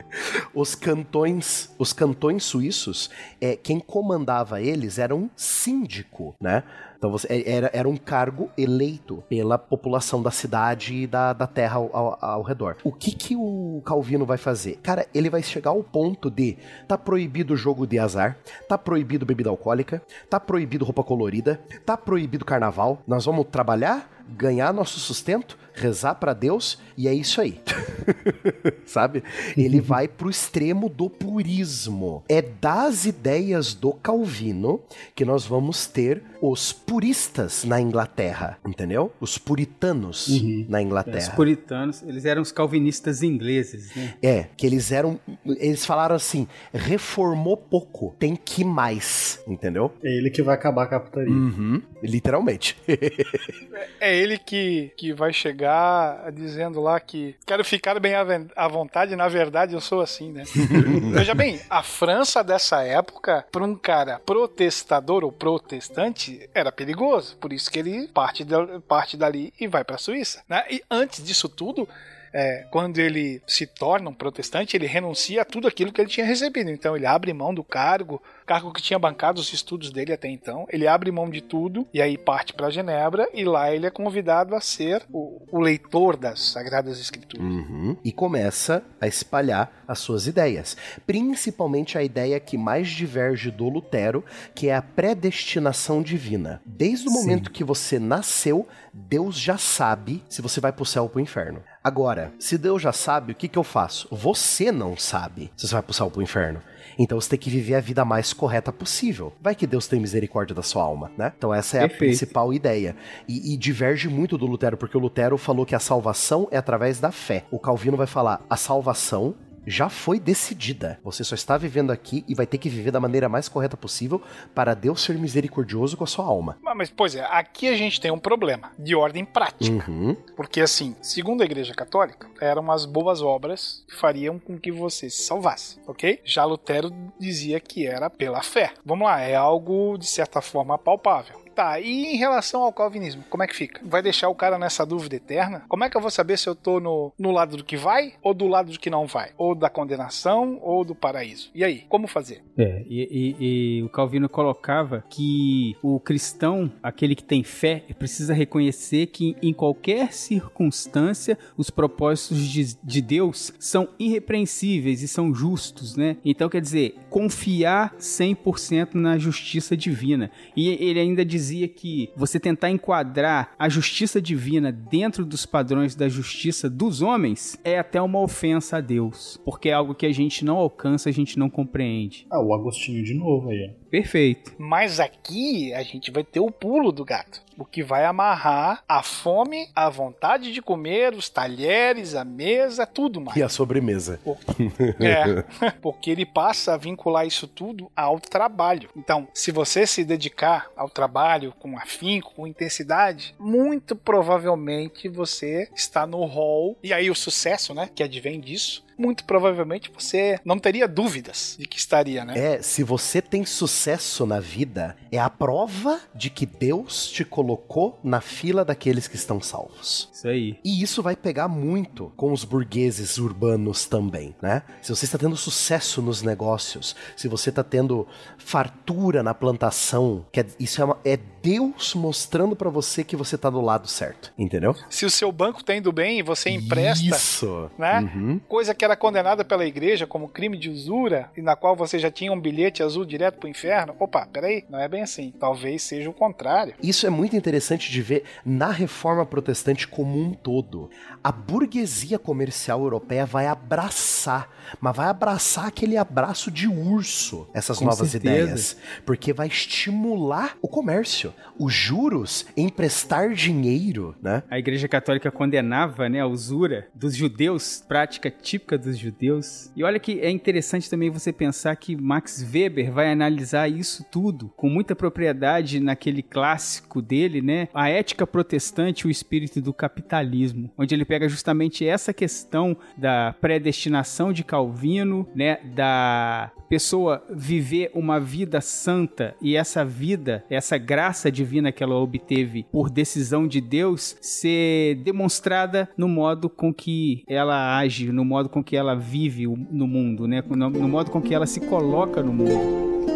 Speaker 4: Os cantões, os cantões suíços, é, quem comandava eles era um síndico, né? Então você, é- era, era um cargo eleito pela população da cidade e da, da terra ao, ao- ao redor. O que que o Calvino vai fazer? Cara, ele vai chegar ao ponto de tá proibido o jogo de azar, tá proibido bebida alcoólica, tá proibido roupa colorida, tá proibido carnaval. Nós vamos trabalhar, ganhar nosso sustento, rezar pra Deus e é isso aí. Sabe? Ele vai pro extremo do purismo. É das ideias do Calvino que nós vamos ter os puristas na Inglaterra, entendeu? Os puritanos na
Speaker 5: Os
Speaker 4: Inglaterra.
Speaker 5: puritanos, eles eram os calvinistas ingleses, né?
Speaker 4: É, que eles eram. Eles falaram assim: reformou pouco, tem que mais, entendeu?
Speaker 1: É ele que vai acabar com a putaria.
Speaker 4: Uhum, literalmente.
Speaker 3: É ele que, que vai chegar dizendo lá que quero ficar bem à vontade, na verdade eu sou assim, né? Veja bem, a França dessa época, para um cara protestador ou protestante, era perigoso. Por isso que ele parte, da- parte dali e vai para a Suíça. Né? E antes disso tudo, é, quando ele se torna um protestante, ele renuncia a tudo aquilo que ele tinha recebido. Então ele abre mão do cargo, cargo que tinha bancado os estudos dele até então. Ele abre mão de tudo e aí parte para Genebra e lá ele é convidado a ser o, o leitor das Sagradas Escrituras.
Speaker 4: Uhum. E começa a espalhar as suas ideias. Principalmente a ideia que mais diverge do Lutero, que é a predestinação divina. Desde o momento que você nasceu, Deus já sabe se você vai pro céu ou pro inferno. Agora, se Deus já sabe, o que, que eu faço? Você não sabe se você vai pro céu ou pro inferno. Então você tem que viver a vida mais correta possível. Vai que Deus tem misericórdia da sua alma, né? Então essa é a
Speaker 5: Perfeito.
Speaker 4: principal ideia. E, e diverge muito do Lutero, porque o Lutero falou que a salvação é através da fé. O Calvino vai falar, a salvação já foi decidida. Você só está vivendo aqui e vai ter que viver da maneira mais correta possível para Deus ser misericordioso com a sua alma.
Speaker 3: Mas, mas, pois é, aqui a gente tem um problema de ordem prática.
Speaker 4: Uhum.
Speaker 3: Porque, assim, segundo a Igreja Católica, eram as boas obras que fariam com que você se salvasse, ok? Já Lutero dizia que era pela fé. Vamos lá, é algo de certa forma palpável. Tá, e em relação ao calvinismo, como é que fica? Vai deixar o cara nessa dúvida eterna? Como é que eu vou saber se eu tô no, no lado do que vai ou do lado do que não vai? Ou da condenação ou do paraíso? E aí, como fazer?
Speaker 5: É, e, e- e o Calvino colocava que o cristão, aquele que tem fé, precisa reconhecer que em qualquer circunstância os propósitos de, de Deus são irrepreensíveis e são justos, né? Então quer dizer, confiar 100% na justiça divina. E ele ainda dizia dizia que você tentar enquadrar a justiça divina dentro dos padrões da justiça dos homens é até uma ofensa a Deus, porque é algo que a gente não alcança, a gente não compreende.
Speaker 1: Ah, o Agostinho de novo aí.
Speaker 5: Perfeito.
Speaker 3: Mas aqui a gente vai ter o pulo do gato. O que vai amarrar a fome, a vontade de comer, os talheres, a mesa, tudo mais.
Speaker 4: E a sobremesa.
Speaker 3: É, porque ele passa a vincular isso tudo ao trabalho. Então, se você se dedicar ao trabalho com afinco, com intensidade, muito provavelmente você está no hall. E aí o sucesso, né, que advém disso, muito provavelmente você não teria dúvidas de que estaria, né?
Speaker 4: É, se você tem sucesso na vida, é a prova de que Deus te colocou na fila daqueles que estão salvos.
Speaker 5: Isso aí.
Speaker 4: E isso vai pegar muito com os burgueses urbanos também, né? Se você está tendo sucesso nos negócios, se você está tendo fartura na plantação, que é- isso é, uma- é Deus mostrando pra você que você tá do lado certo, entendeu?
Speaker 3: Se o seu banco tá indo bem e você empresta,
Speaker 4: Isso.
Speaker 3: né?
Speaker 4: Uhum.
Speaker 3: Coisa que era condenada pela igreja como crime de usura e na qual você já tinha um bilhete azul direto pro inferno. Opa, peraí, não é bem assim. Talvez seja o contrário.
Speaker 4: Isso é muito interessante de ver na reforma protestante como um todo. A burguesia comercial europeia vai abraçar, mas vai abraçar aquele abraço de urso, essas
Speaker 5: Com
Speaker 4: novas
Speaker 5: certeza.
Speaker 4: ideias, porque vai estimular o comércio, os juros, emprestar dinheiro, né?
Speaker 5: A Igreja Católica condenava né, a usura dos judeus, prática típica dos judeus. E olha que é interessante também você pensar que Max Weber vai analisar isso tudo com muita propriedade naquele clássico dele, né? A ética protestante o espírito do capitalismo, onde ele pega justamente essa questão da predestinação de Calvino, né? Da pessoa viver uma vida santa e essa vida, essa graça divina que ela obteve por decisão de Deus ser demonstrada no modo com que ela age, no modo com que ela vive no mundo, né? No, no modo com que ela se coloca no mundo.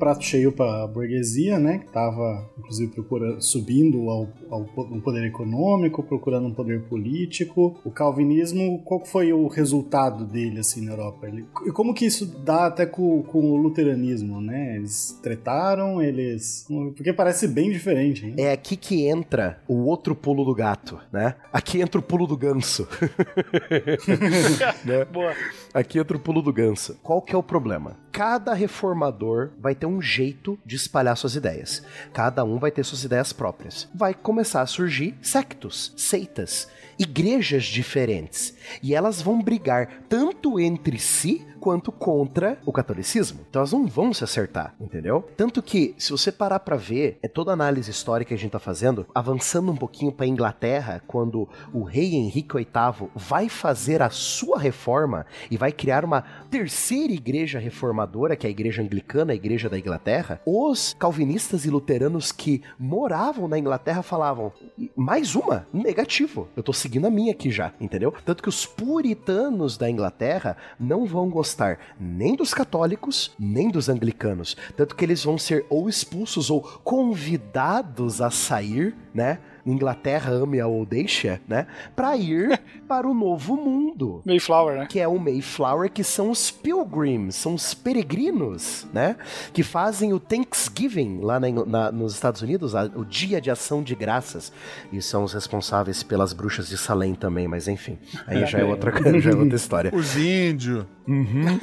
Speaker 1: Prato cheio pra burguesia, né? Que tava, inclusive, procurando, subindo ao, ao um poder econômico, procurando um poder político. O calvinismo, qual foi o resultado dele, assim, na Europa? Ele- e como que isso dá até com, com o luteranismo, né? Eles tretaram, eles... Porque parece bem diferente, hein?
Speaker 4: É aqui que entra o outro pulo do gato, né? Aqui entra o pulo do ganso. Né?
Speaker 3: Boa.
Speaker 4: Aqui entra o pulo do ganso. Qual que é o problema? Cada reformador vai ter um jeito de espalhar suas ideias. Cada um vai ter suas ideias próprias. Vai começar a surgir sectos, seitas, igrejas diferentes. E elas vão brigar tanto entre si quanto contra o catolicismo. Então elas não vão se acertar, entendeu? Tanto que, se você parar pra ver, é toda a análise histórica que a gente tá fazendo, avançando um pouquinho pra Inglaterra, quando o rei Henrique VIII vai fazer a sua reforma e vai criar uma terceira igreja reformadora, que é a igreja anglicana, a igreja da Inglaterra, os calvinistas e luteranos que moravam na Inglaterra falavam: mais uma? Negativo. Eu tô seguindo a minha aqui já, entendeu? Tanto que os puritanos da Inglaterra não vão gostar nem dos católicos, nem dos anglicanos. Tanto que eles vão ser ou expulsos ou convidados a sair, né? Inglaterra ame a ou deixa, né? Pra ir para o novo mundo
Speaker 3: Mayflower, né?
Speaker 4: que é o Mayflower, que são os pilgrims, são os peregrinos, né? Que fazem o Thanksgiving lá na na- nos Estados Unidos, a- o Dia de Ação de Graças. E são os responsáveis pelas bruxas de Salem também, mas enfim. Aí já é outra, já é outra história.
Speaker 2: Os índios.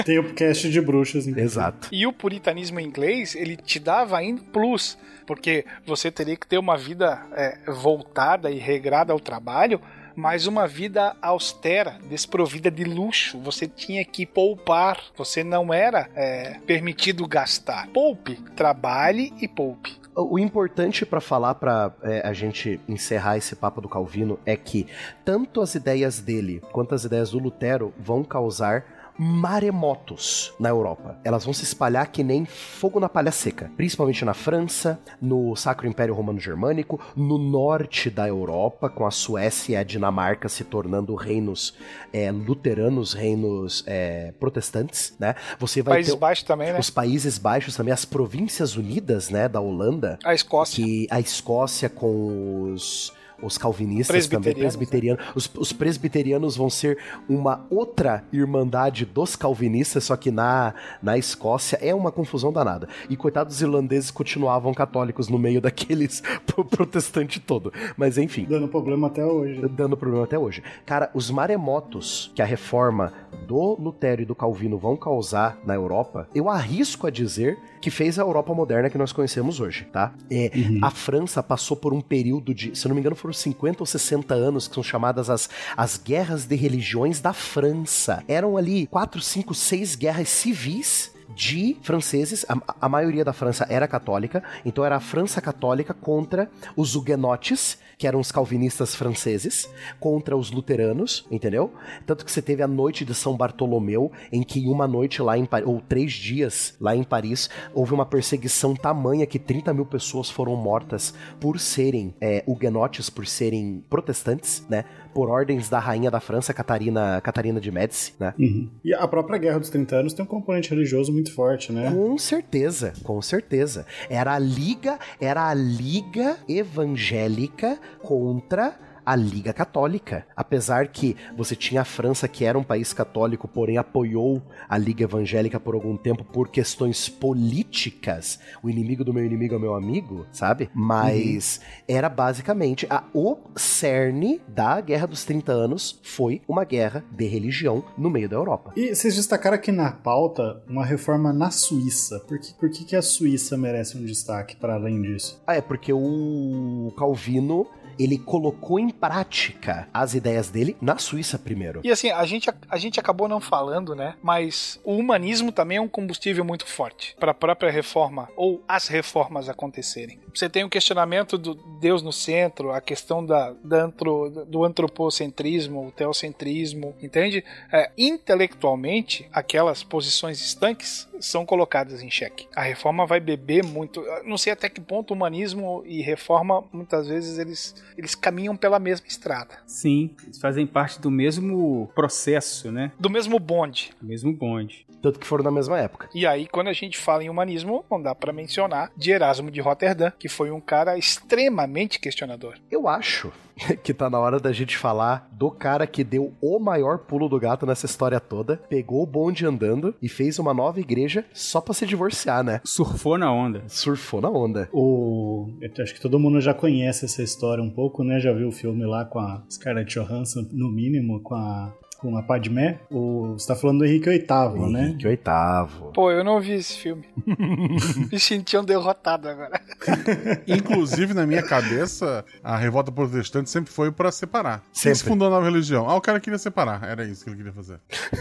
Speaker 1: Tem o cast de bruxas, né?
Speaker 4: Exato.
Speaker 3: E o puritanismo inglês, ele te dava ainda plus, porque você teria que ter uma vida é, voltada e regrada ao trabalho, mas uma vida austera, desprovida de luxo. Você tinha que poupar, você não era é, permitido gastar. Poupe, trabalhe e poupe.
Speaker 4: O importante pra falar pra é, a gente encerrar esse papo do Calvino é que tanto as ideias dele quanto as ideias do Lutero vão causar maremotos na Europa. Elas vão se espalhar que nem fogo na palha seca, principalmente na França, no Sacro Império Romano Germânico, no norte da Europa, com a Suécia e a Dinamarca se tornando reinos é, luteranos, reinos é, protestantes, né? Você vai
Speaker 3: Países
Speaker 4: ter
Speaker 3: Baixos também, né?
Speaker 4: os Países Baixos também, as Províncias Unidas, né, da Holanda,
Speaker 3: A Escócia.
Speaker 4: que a Escócia com os os calvinistas também,
Speaker 3: Presbiterianos,
Speaker 4: presbiterianos. Os, os presbiterianos vão ser uma outra irmandade dos calvinistas, só que na, na Escócia é uma confusão danada. E coitados dos irlandeses continuavam católicos no meio daqueles pro- protestante todo. Mas enfim,
Speaker 1: Dando problema até hoje.
Speaker 4: dando problema até hoje. Cara, os maremotos que a reforma do Lutero e do Calvino vão causar na Europa, eu arrisco a dizer que fez a Europa moderna que nós conhecemos hoje, tá? É, A França passou por um período de, se eu não me engano, foram 50 ou 60 anos, que são chamadas as, as guerras de religiões da França. Eram ali 4, 5, 6 guerras civis de franceses, a, a maioria da França era católica, então era a França católica contra os huguenotes, que eram os calvinistas franceses, contra os luteranos, entendeu? Tanto que você teve a noite de São Bartolomeu, em que uma noite lá em Paris, ou três dias lá em Paris, houve uma perseguição tamanha que 30 mil pessoas foram mortas por serem é, huguenotes, por serem protestantes, né? Por ordens da rainha da França, Catarina, Catarina de Médici, né?
Speaker 1: Uhum. E a própria Guerra dos 30 Anos tem um componente religioso muito forte, né?
Speaker 4: Com certeza, com certeza. Era a liga, era a liga evangélica contra a Liga Católica. Apesar que você tinha a França, que era um país católico, porém apoiou a Liga Evangélica por algum tempo por questões políticas. O inimigo do meu inimigo é meu amigo, sabe? Mas era basicamente a, o cerne da Guerra dos 30 Anos foi uma guerra de religião no meio da Europa.
Speaker 1: E vocês destacaram aqui na pauta uma reforma na Suíça. Por que, por que, que a Suíça merece um destaque para além disso?
Speaker 4: Ah, é porque o Calvino ele colocou em prática as ideias dele na Suíça primeiro.
Speaker 3: E assim, a gente, a gente acabou não falando, né? Mas o humanismo também é um combustível muito forte para a própria reforma ou as reformas acontecerem. Você tem o questionamento do Deus no centro, a questão da, da antro, do antropocentrismo, o teocentrismo, entende? É, intelectualmente, aquelas posições estanques são colocadas em xeque. A reforma vai beber muito. Não sei até que ponto humanismo e reforma, muitas vezes, eles, eles caminham pela mesma estrada.
Speaker 5: Sim, eles fazem parte do mesmo processo, né?
Speaker 3: Do mesmo bonde.
Speaker 5: Do mesmo bonde.
Speaker 4: Tanto que foram na mesma época.
Speaker 3: E aí, quando a gente fala em humanismo, não dá para mencionar de Erasmo de Roterdã, que foi um cara extremamente questionador.
Speaker 4: Eu acho que tá na hora da gente falar do cara que deu o maior pulo do gato nessa história toda, pegou o bonde andando e fez uma nova igreja só pra se divorciar, né?
Speaker 5: Surfou na onda.
Speaker 4: Surfou na onda.
Speaker 1: O... Eu acho que todo mundo já conhece essa história um pouco, né? Já viu o filme lá com a Scarlett Johansson, no mínimo, com a com a Padmé, o, você tá falando do Henrique VIII, né?
Speaker 4: Henrique VIII.
Speaker 3: Pô, eu não vi esse filme. Me senti um derrotado agora.
Speaker 2: Inclusive, na minha cabeça, a revolta protestante sempre foi pra separar. Quem
Speaker 4: Sempre.
Speaker 2: se fundou a nova religião? Ah, o cara queria separar. Era isso que ele queria fazer.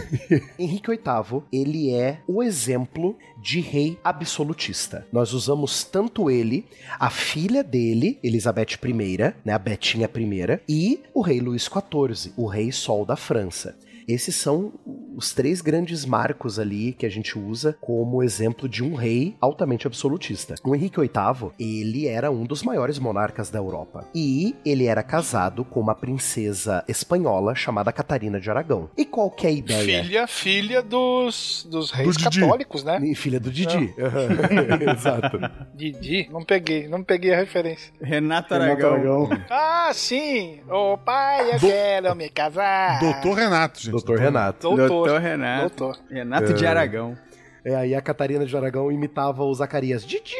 Speaker 4: Henrique VIII, ele é o exemplo de rei absolutista. Nós usamos tanto ele, a filha dele, Elizabeth I, né, a Betinha I, e o rei Luís XIV, o rei sol da França. Esses são os três grandes marcos ali que a gente usa como exemplo de um rei altamente absolutista. O Henrique VIII, ele era um dos maiores monarcas da Europa. E ele era casado com uma princesa espanhola chamada Catarina de Aragão. E qual que é a ideia?
Speaker 3: Filha, filha dos, dos reis
Speaker 2: Do
Speaker 3: católicos, né?
Speaker 4: E filha do Didi. Exato.
Speaker 3: Didi, não peguei, não peguei a referência.
Speaker 5: Renato
Speaker 1: Renato
Speaker 5: Aragão.
Speaker 1: Aragão.
Speaker 3: Ah, sim! Ô pai, eu quero me casar!
Speaker 2: Doutor Renato, gente.
Speaker 4: Doutor Renato.
Speaker 3: Doutor.
Speaker 5: Doutor Renato.
Speaker 3: Doutor.
Speaker 5: Renato de Aragão.
Speaker 4: É, aí a Catarina de Aragão imitava o Zacarias. Didi!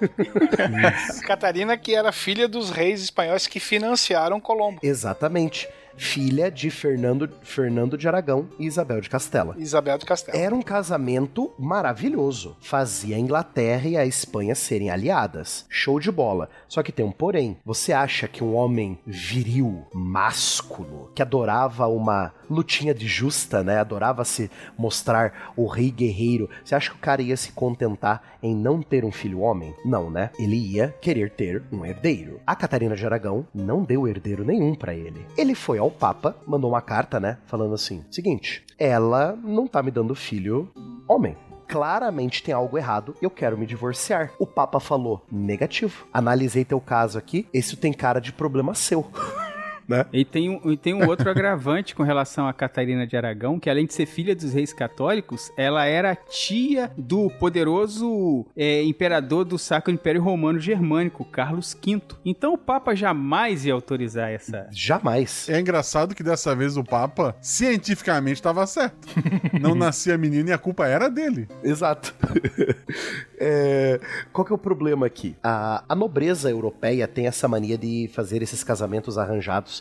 Speaker 3: Catarina, que era filha dos reis espanhóis que financiaram Colombo.
Speaker 4: Exatamente. Filha de Fernando, Fernando de Aragão e Isabel de Castela.
Speaker 3: Isabel de Castelo.
Speaker 4: Era um casamento maravilhoso. Fazia a Inglaterra e a Espanha serem aliadas. Show de bola. Só que tem um porém. Você acha que um homem viril, másculo, que adorava uma lutinha de justa, né? Adorava se mostrar o rei guerreiro. Você acha que o cara ia se contentar em não ter um filho homem? Não, né? Ele ia querer ter um herdeiro. A Catarina de Aragão não deu herdeiro nenhum pra ele. Ele foi ao Papa, mandou uma carta, né? Falando assim: seguinte, ela não tá me dando filho homem. Claramente tem algo errado, eu quero me divorciar. O Papa falou: negativo. Analisei teu caso aqui, esse tem cara de problema seu. né?
Speaker 5: E tem, um, e tem um outro agravante com relação a Catarina de Aragão, que além de ser filha dos reis católicos, ela era tia do poderoso é, imperador do Sacro Império Romano Germânico, Carlos V. Então o Papa jamais ia autorizar essa.
Speaker 4: Jamais.
Speaker 2: É engraçado que dessa vez o Papa cientificamente estava certo. Não nascia menino e a culpa era dele.
Speaker 4: Exato. É, qual que é o problema aqui? A, a nobreza europeia tem essa mania de fazer esses casamentos arranjados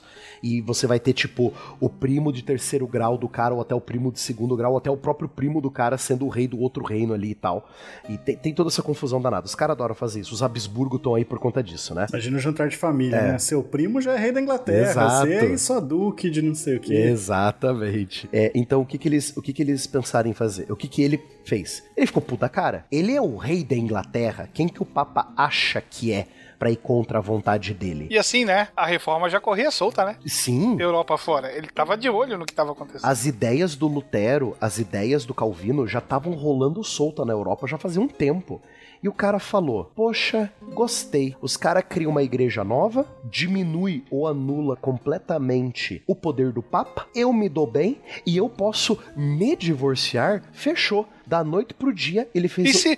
Speaker 4: e você vai ter, tipo, o primo de terceiro grau do cara, ou até o primo de segundo grau, ou até o próprio primo do cara sendo o rei do outro reino ali e tal. E tem, tem toda essa confusão danada. Os caras adoram fazer isso. Os Habsburgo estão aí por conta disso, né?
Speaker 1: Imagina o jantar de família,
Speaker 4: É.
Speaker 1: né? Seu primo já é rei da Inglaterra,
Speaker 4: Exato.
Speaker 1: você é só duque de não sei o quê.
Speaker 4: Exatamente. É, então, o que que eles, o que que eles pensaram em fazer? O que que ele fez? Ele ficou puta cara. Ele é o rei da Inglaterra. Quem que o Papa acha que é pra ir contra a vontade dele?
Speaker 3: E assim, né? A reforma já corria solta, né?
Speaker 4: Sim.
Speaker 3: Europa fora. Ele tava de olho no que tava acontecendo.
Speaker 4: As ideias do Lutero, as ideias do Calvino já estavam rolando solta na Europa já fazia um tempo. E o cara falou: Poxa, gostei. Os caras criam uma igreja nova, diminui ou anula completamente o poder do Papa, eu me dou bem e eu posso me divorciar. Fechou. Da noite pro dia ele fez.
Speaker 3: E
Speaker 4: o-
Speaker 3: se,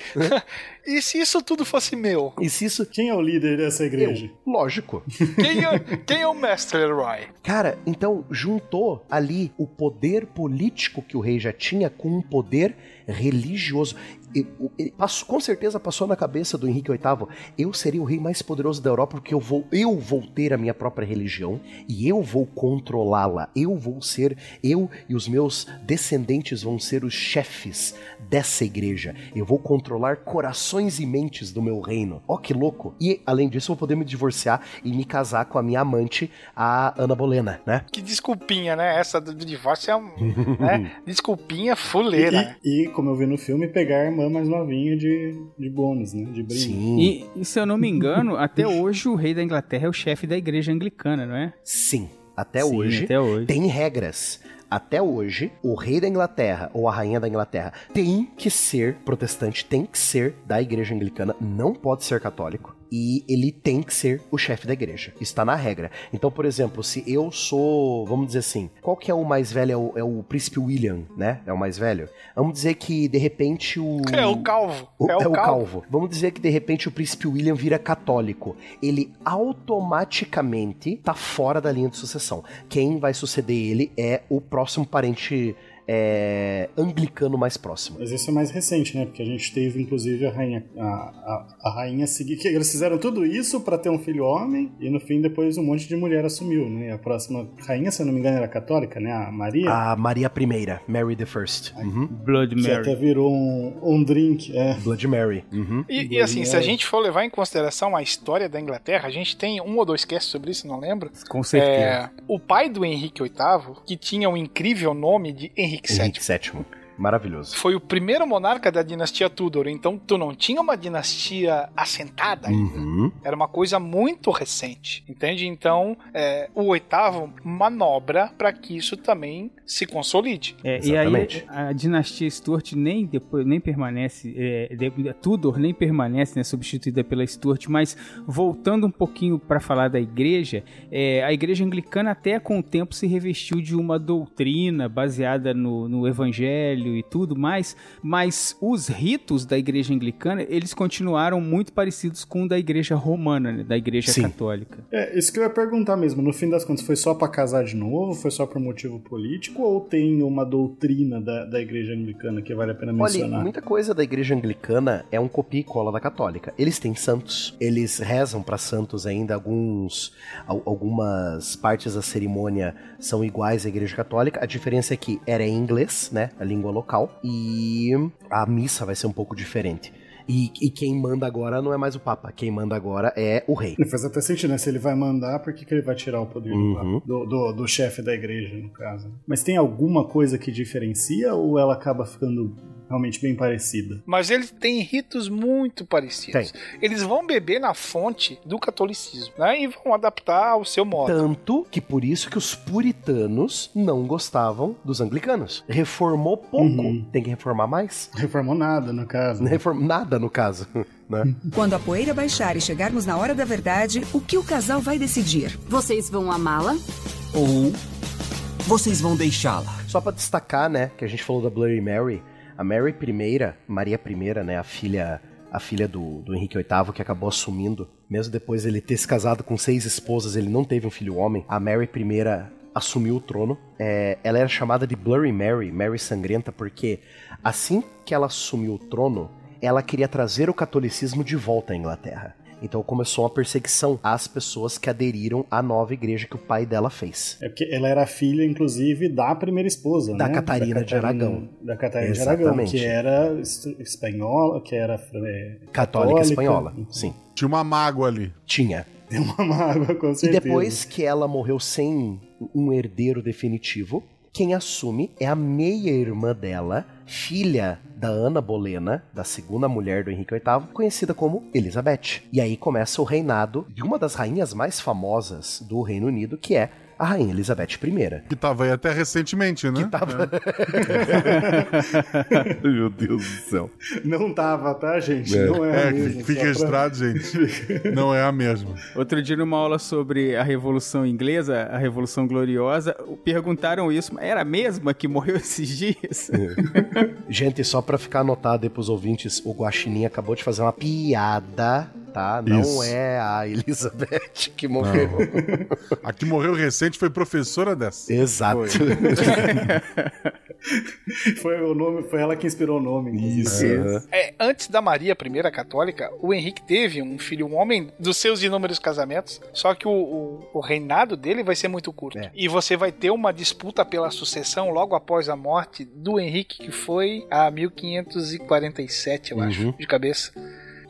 Speaker 3: e se isso tudo fosse meu?
Speaker 4: E se isso.
Speaker 1: Quem é o líder dessa igreja?
Speaker 4: Eu, lógico.
Speaker 3: Quem é, quem é o mestre Leroy?
Speaker 4: Cara, então juntou ali o poder político que o rei já tinha com um poder religioso. O- passou- com certeza passou na cabeça do Henrique VIII. Eu seria o rei mais poderoso da Europa porque eu vou, eu vou ter a minha própria religião e eu vou controlá-la. Eu vou ser, eu e os meus descendentes vão ser os chefes dessa igreja. Eu vou controlar corações e mentes do meu reino. Ó que louco! E além disso, eu vou poder me divorciar e me casar com a minha amante, a Ana Bolena, né?
Speaker 3: Que desculpinha, né? Essa do divórcio é um. né? Desculpinha fuleira.
Speaker 1: E, e, como eu vi no filme, pegar a irmã mais novinha de, de bônus, né? De brinde.
Speaker 4: Sim.
Speaker 5: E, e se eu não me engano, até hoje o rei da Inglaterra é o chefe da igreja anglicana, não é?
Speaker 4: Sim. Até
Speaker 5: Sim,
Speaker 4: hoje
Speaker 5: Até hoje.
Speaker 4: tem regras. Até hoje, o rei da Inglaterra ou a rainha da Inglaterra tem que ser protestante, tem que ser da igreja anglicana, não pode ser católico. E ele tem que ser o chefe da igreja. Está na regra. Então, por exemplo, se eu sou, vamos dizer assim, qual que é o mais velho? É o, é o príncipe William, né? É o mais velho. Vamos dizer que de repente o
Speaker 3: É o calvo.
Speaker 4: o-
Speaker 3: é o, calvo.
Speaker 4: Vamos dizer que de repente o príncipe William vira católico. Ele automaticamente tá fora da linha de sucessão. Quem vai suceder ele é o próximo parente é, anglicano mais próximo.
Speaker 1: Mas isso é mais recente, né? Porque a gente teve, inclusive, a rainha, a, a, a rainha seguir. Que eles fizeram tudo isso pra ter um filho homem, e no fim, depois, um monte de mulher assumiu, né? E a próxima rainha, se eu não me engano, era católica, né? A Maria.
Speaker 4: A Maria I, Mary the First. Uhum.
Speaker 5: Blood
Speaker 1: que até
Speaker 5: Mary.
Speaker 1: virou um, um drink. É.
Speaker 4: Blood Mary. Uhum.
Speaker 3: E, e assim, se a gente for levar em consideração a história da Inglaterra, a gente tem um ou dois casts sobre isso, não lembro.
Speaker 5: Com certeza.
Speaker 3: É, o pai do Henrique VIII, que tinha o incrível nome de Henrique VII,
Speaker 4: Henrique VII. Maravilhoso.
Speaker 3: foi o primeiro monarca da dinastia Tudor. Então, tu não tinha uma dinastia assentada ainda.
Speaker 4: Uhum.
Speaker 3: Era uma coisa muito recente, entende? Então, é, o oitavo manobra para que isso também se consolide.
Speaker 5: É, e aí a dinastia Stuart nem depois nem permanece, é, Tudor nem permanece, né, substituída pela Stuart, mas voltando um pouquinho para falar da igreja, é, a igreja anglicana até com o tempo se revestiu de uma doutrina baseada no, no evangelho e tudo mais, mas os ritos da igreja anglicana, eles continuaram muito parecidos com o da igreja romana, né, da igreja
Speaker 4: Sim.
Speaker 5: católica.
Speaker 1: É, isso que eu ia perguntar mesmo. No fim das contas, foi só pra casar de novo? Foi só por motivo político? Ou tem uma doutrina da, da igreja anglicana que vale a pena
Speaker 4: Olha,
Speaker 1: mencionar?
Speaker 4: muita coisa da igreja anglicana é um copia e cola da católica. Eles têm santos, eles rezam para santos ainda, alguns al- algumas partes da cerimônia são iguais à igreja católica. A diferença é que era em inglês, né, a língua local, e a missa vai ser um pouco diferente. E, e quem manda agora não é mais o Papa, quem manda agora é o rei.
Speaker 1: Faz até sentido, né? Se ele vai mandar, por que, que ele vai tirar o poder
Speaker 4: Uhum.
Speaker 1: Do, do, do chefe da igreja, no caso? Mas tem alguma coisa que diferencia ou ela acaba ficando realmente bem parecida.
Speaker 3: Mas ele tem ritos muito parecidos.
Speaker 4: Tem.
Speaker 3: Eles vão beber na fonte do catolicismo, né? E vão adaptar ao seu modo.
Speaker 4: Tanto que por isso que os puritanos não gostavam dos anglicanos. Reformou pouco,
Speaker 1: Uhum.
Speaker 4: tem que reformar mais.
Speaker 1: Reformou nada, no caso.
Speaker 4: Não reform... Nada, no caso. Né?
Speaker 7: Quando a poeira baixar e chegarmos na hora da verdade, o que o casal vai decidir?
Speaker 8: Vocês vão amá-la?
Speaker 9: Ou vocês vão deixá-la.
Speaker 4: Só pra destacar, né, que a gente falou da Bloody Mary. A Mary I, Maria I, né, a filha, a filha do, do Henrique VIII, que acabou assumindo, mesmo depois ele ter se casado com seis esposas, ele não teve um filho homem. A Mary I assumiu o trono. É, ela era chamada de Bloody Mary, Mary Sangrenta, porque assim que ela assumiu o trono, ela queria trazer o catolicismo de volta à Inglaterra. Então começou uma perseguição às pessoas que aderiram à nova igreja que o pai dela fez.
Speaker 1: É porque ela era filha, inclusive, da primeira esposa,
Speaker 4: Da
Speaker 1: né?
Speaker 4: Catarina de Aragão.
Speaker 1: Da Catarina de Aragão,
Speaker 4: Exatamente.
Speaker 1: que era es- espanhola, que era é,
Speaker 4: Católica, espanhola, sim.
Speaker 2: Tinha uma mágoa ali.
Speaker 4: Tinha.
Speaker 1: Tem uma mágoa, com
Speaker 4: E
Speaker 1: certeza.
Speaker 4: depois que ela morreu sem um herdeiro definitivo, quem assume é a meia-irmã dela, filha da Ana Bolena, da segunda mulher do Henrique VIII, conhecida como Elizabeth. E aí começa o reinado de uma das rainhas mais famosas do Reino Unido, que é a Rainha Elizabeth I.
Speaker 2: Que tava aí até recentemente, né?
Speaker 4: Que tava... Meu Deus do céu.
Speaker 1: Não tava, tá, gente?
Speaker 4: É.
Speaker 1: Não é,
Speaker 2: É,
Speaker 1: mesmo.
Speaker 2: que fica
Speaker 1: só pra-
Speaker 2: registrado, gente. Não é a mesma.
Speaker 5: Outro dia, numa aula sobre a Revolução Inglesa, a Revolução Gloriosa, perguntaram isso, mas era a mesma que morreu esses dias?
Speaker 4: Gente, só pra ficar anotado aí pros ouvintes, o Guaxinim acabou de fazer uma piada, tá? Não
Speaker 2: Isso.
Speaker 4: é a Elizabeth que morreu.
Speaker 2: A que morreu recente foi professora dessa.
Speaker 4: Exato.
Speaker 1: Foi o nome, foi ela que inspirou o nome.
Speaker 4: Isso.
Speaker 3: É, antes da Maria I católica, o Henrique teve um filho, um homem dos seus inúmeros casamentos, só que o, o- o reinado dele vai ser muito curto.
Speaker 4: É.
Speaker 3: E você vai ter uma disputa pela sucessão logo após a morte do Henrique, que foi a 1547, eu acho,
Speaker 4: Uhum.
Speaker 3: de cabeça.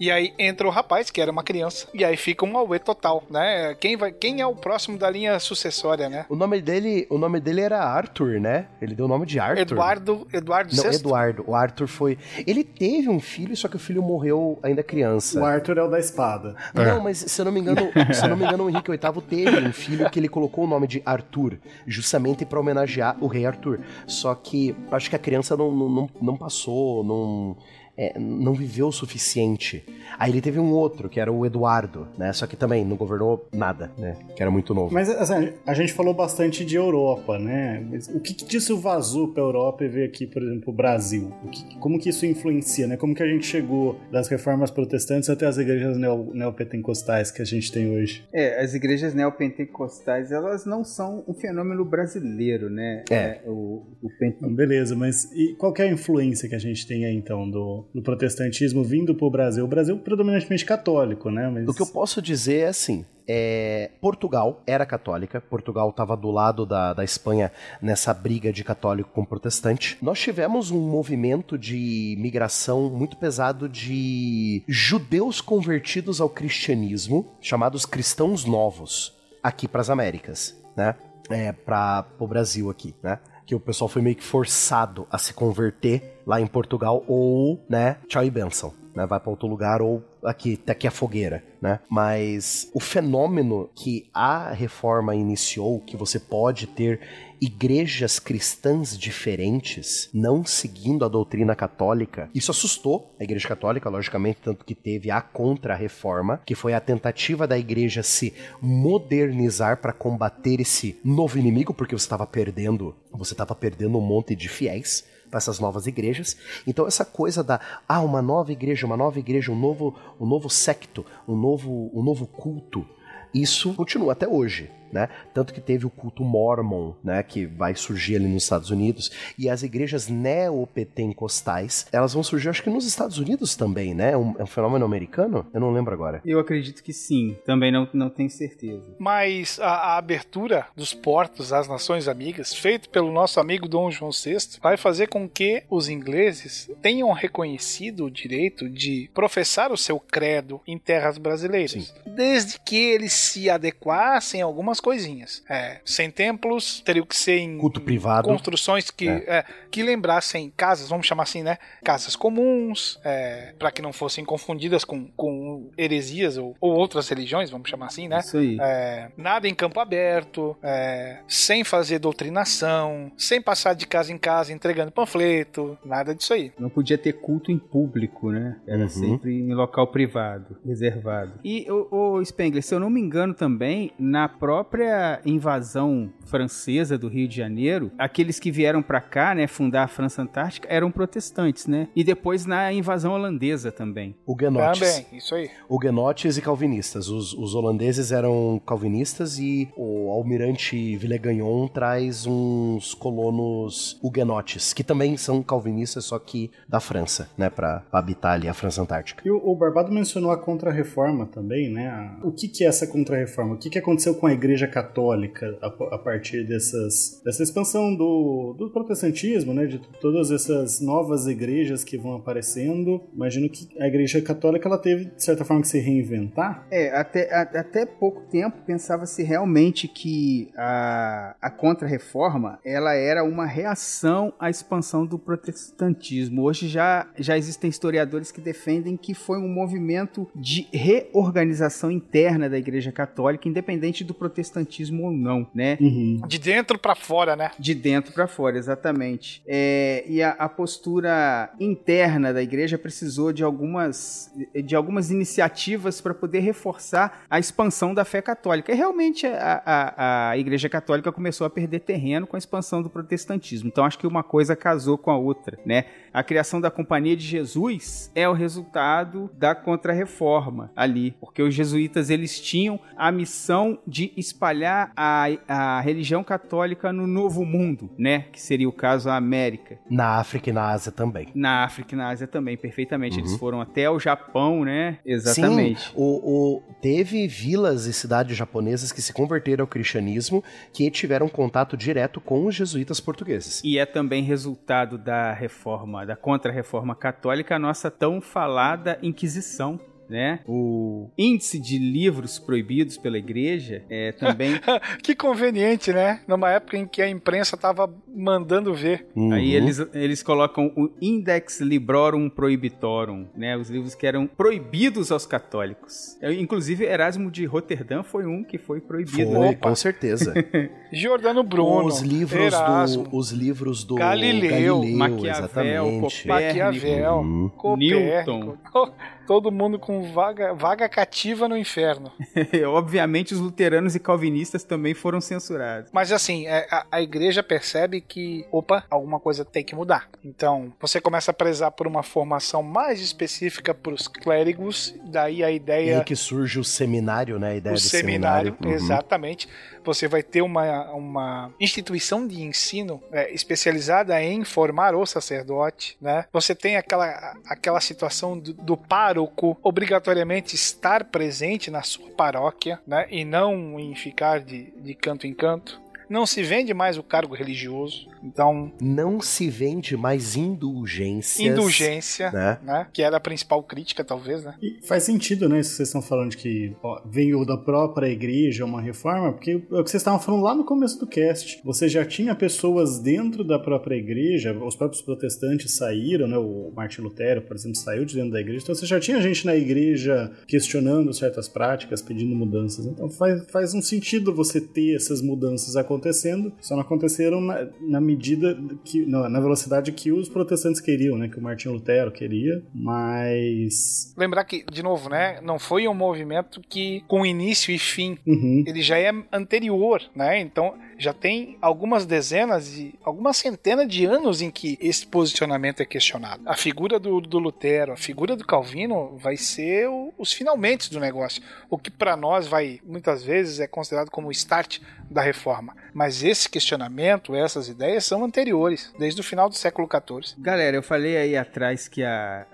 Speaker 3: E aí entra o rapaz, que era uma criança, e aí fica um auê total, né? Quem, vai, quem é o próximo da linha sucessória, né?
Speaker 4: O nome dele, o nome dele era Arthur, né? Ele deu o nome de Arthur.
Speaker 3: Eduardo, Eduardo
Speaker 4: Não,
Speaker 3: VI.
Speaker 4: Eduardo. O Arthur foi. Ele teve um filho, só que o filho morreu ainda criança.
Speaker 1: O Arthur é o da espada.
Speaker 4: Não, mas se eu não me engano, se eu não me engano, o Henrique VIII teve um filho que ele colocou o nome de Arthur, justamente pra homenagear o rei Arthur. Só que acho que a criança não, não, não- não passou, não. É, não viveu o suficiente. Aí ele teve um outro, que era o Eduardo, né? Só que também não governou nada, né? Que era muito novo.
Speaker 1: Mas assim, a gente falou bastante de Europa, né? Mas o que, que disso vazou pra Europa e veio aqui, por exemplo, o Brasil? O que- como que isso influencia, né? Como que a gente chegou das reformas protestantes até as igrejas neo, neopentecostais que a gente tem hoje?
Speaker 10: É, as igrejas neopentecostais, elas não são um fenômeno brasileiro, né?
Speaker 4: É.
Speaker 10: o, o pente-
Speaker 1: Então, beleza, mas e qual que é a influência que a gente tem aí, então, do, do protestantismo vindo pro Brasil? O Brasil predominantemente católico, né? Mas...
Speaker 4: O que eu posso dizer é assim. é, Portugal era católica, Portugal estava do lado da, da Espanha nessa briga de católico com protestante. Nós tivemos um movimento de migração muito pesado de judeus convertidos ao cristianismo, chamados cristãos novos, aqui para as Américas, né? É, para o Brasil aqui, né? Que o pessoal foi meio que forçado a se converter lá em Portugal ou, né, tchau e benção né? Vai para outro lugar ou aqui, tá aqui a fogueira, né? Mas o fenômeno que a reforma iniciou, que você pode ter igrejas cristãs diferentes, não seguindo a doutrina católica, isso assustou a igreja católica, logicamente, tanto que teve a contra-reforma, que foi a tentativa da igreja se modernizar para combater esse novo inimigo, porque você estava perdendo, você estava perdendo um monte de fiéis para essas novas igrejas. Então essa coisa da ah, uma nova igreja, uma nova igreja, um novo, um novo secto, um novo, um novo culto, isso continua até hoje. Né? Tanto que teve o culto mormon, né, que vai surgir ali nos Estados Unidos, e as igrejas neopentecostais, elas vão surgir, acho que nos Estados Unidos também, né? É um, é um fenômeno americano? Eu não lembro agora.
Speaker 5: Eu acredito que sim. Também não, não tenho certeza.
Speaker 3: Mas a, a abertura dos portos às nações amigas, feito pelo nosso amigo Dom João VI, vai fazer com que os ingleses tenham reconhecido o direito de professar o seu credo em terras brasileiras. Desde que eles se adequassem a algumas coisinhas. É, sem templos, teria que ser em
Speaker 4: Culto privado.
Speaker 3: construções que,
Speaker 4: É.
Speaker 3: é, que lembrassem casas, vamos chamar assim, né? Casas comuns, é, para que não fossem confundidas com, com heresias ou, ou outras religiões, vamos chamar assim, né?
Speaker 5: Isso aí.
Speaker 3: É, nada em campo aberto, é, sem fazer doutrinação, sem passar de casa em casa entregando panfleto, nada disso aí.
Speaker 5: Não podia ter culto em público, né? Era
Speaker 4: Uhum.
Speaker 5: sempre em local privado, reservado. E, o, Spengler, se eu não me engano também, na própria invasão francesa do Rio de Janeiro, aqueles que vieram pra cá, né, fundar a França Antártica, eram protestantes, né? E depois na invasão holandesa também.
Speaker 4: Huguenotes.
Speaker 3: Também, isso aí.
Speaker 4: Huguenotes e calvinistas. Os, os holandeses eram calvinistas e o almirante Villegagnon traz uns colonos huguenotes, que também são calvinistas, só que da França, né, pra, pra habitar ali a França Antártica.
Speaker 1: E o, o Barbado mencionou a Contra-Reforma também, né? O que, que é essa Contra-Reforma? O que, que aconteceu com a Igreja Católica a, a partir dessas, dessa expansão do, do protestantismo, né? De todas essas novas igrejas que vão aparecendo. Imagino que a Igreja Católica ela teve, de certa forma, que se reinventar.
Speaker 10: É, até, a- até pouco tempo pensava-se realmente que a, a contra-reforma
Speaker 5: ela era uma reação à expansão do protestantismo. Hoje já, já existem historiadores que defendem que foi um movimento de reorganização interna da Igreja Católica, independente do protestantismo ou não, né?
Speaker 1: Uhum.
Speaker 3: De dentro pra fora, né?
Speaker 5: De dentro para fora, exatamente. É, e a, a postura interna da igreja precisou de algumas, de algumas iniciativas para poder reforçar a expansão da fé católica. E realmente a, a, a igreja católica começou a perder terreno com a expansão do protestantismo. Então acho que uma coisa casou com a outra, né? A criação da Companhia de Jesus é o resultado da Contra-Reforma ali, porque os jesuítas eles tinham a missão de espalhar a, a religião católica no Novo Mundo, né? Que seria o caso a América.
Speaker 4: Na África e na Ásia também.
Speaker 5: Na África e na Ásia também, perfeitamente. Eles foram até o Japão, né? Exatamente.
Speaker 4: Sim, o, o- teve vilas e cidades japonesas que se converteram ao cristianismo que tiveram contato direto com os jesuítas portugueses.
Speaker 5: E é também resultado da reforma, da contra-reforma católica, a nossa tão falada Inquisição. Né? O índice de livros proibidos pela igreja é também.
Speaker 3: Que conveniente, né? Numa época em que a imprensa tava mandando ver.
Speaker 4: Uhum.
Speaker 5: Aí eles, eles colocam o Index Librorum Prohibitorum, né? Os livros que eram proibidos aos católicos. Eu, inclusive, Erasmo de Roterdã foi um que foi proibido.
Speaker 4: Foi,
Speaker 5: né?
Speaker 4: com certeza.
Speaker 3: Giordano Bruno,
Speaker 4: os livros
Speaker 3: Erasmo,
Speaker 4: do os livros do
Speaker 3: Galileu,
Speaker 4: Galileu
Speaker 5: Maquiavel,
Speaker 4: exatamente.
Speaker 5: Copérnico.
Speaker 3: Maquiavel,
Speaker 4: Uhum.
Speaker 3: Copérnico. Todo mundo com vaga, vaga cativa no inferno.
Speaker 5: Obviamente, os luteranos e calvinistas também foram censurados.
Speaker 3: Mas assim, é, a, a igreja percebe que, opa, alguma coisa tem que mudar. Então, você começa a prezar por uma formação mais específica para os clérigos, daí a
Speaker 4: E
Speaker 3: ideia
Speaker 4: aí que surge o seminário, né? A ideia
Speaker 3: o
Speaker 4: do
Speaker 3: seminário,
Speaker 4: seminário. Uhum.
Speaker 3: exatamente. Você vai ter uma, uma instituição de ensino é, especializada em formar o sacerdote, né? Você tem aquela, aquela situação do, do pároco obrigatoriamente estar presente na sua paróquia, né? E não em ficar de, de canto em canto. Não se vende mais o cargo religioso, então
Speaker 4: Não se vende mais indulgências.
Speaker 3: indulgência,
Speaker 4: né?
Speaker 3: né? Que era a principal crítica, talvez, né?
Speaker 1: E faz sentido, né? Isso que vocês estão falando de que ó, veio da própria igreja uma reforma, porque é o que vocês estavam falando lá no começo do cast. Você já tinha pessoas dentro da própria igreja, os próprios protestantes saíram, né? O Martin Lutero, por exemplo, saiu de dentro da igreja. Então você já tinha gente na igreja questionando certas práticas, pedindo mudanças. Então faz, faz um sentido você ter essas mudanças acontecendo, só não aconteceram na, na medida que. Na, na velocidade que os protestantes queriam, né? Que o Martin Lutero queria, mas.
Speaker 3: Lembrar que, de novo, né? Não foi um movimento que com início e fim
Speaker 1: Uhum.
Speaker 3: ele já é anterior, né? Então já tem algumas dezenas e algumas centenas de anos em que esse posicionamento é questionado. A figura do, do Lutero, a figura do Calvino vai ser o- os finalmente do negócio. O que para nós vai muitas vezes é considerado como o start da reforma. Mas esse questionamento, essas ideias são anteriores, desde o final do século XIV.
Speaker 5: Galera, eu falei aí atrás que a,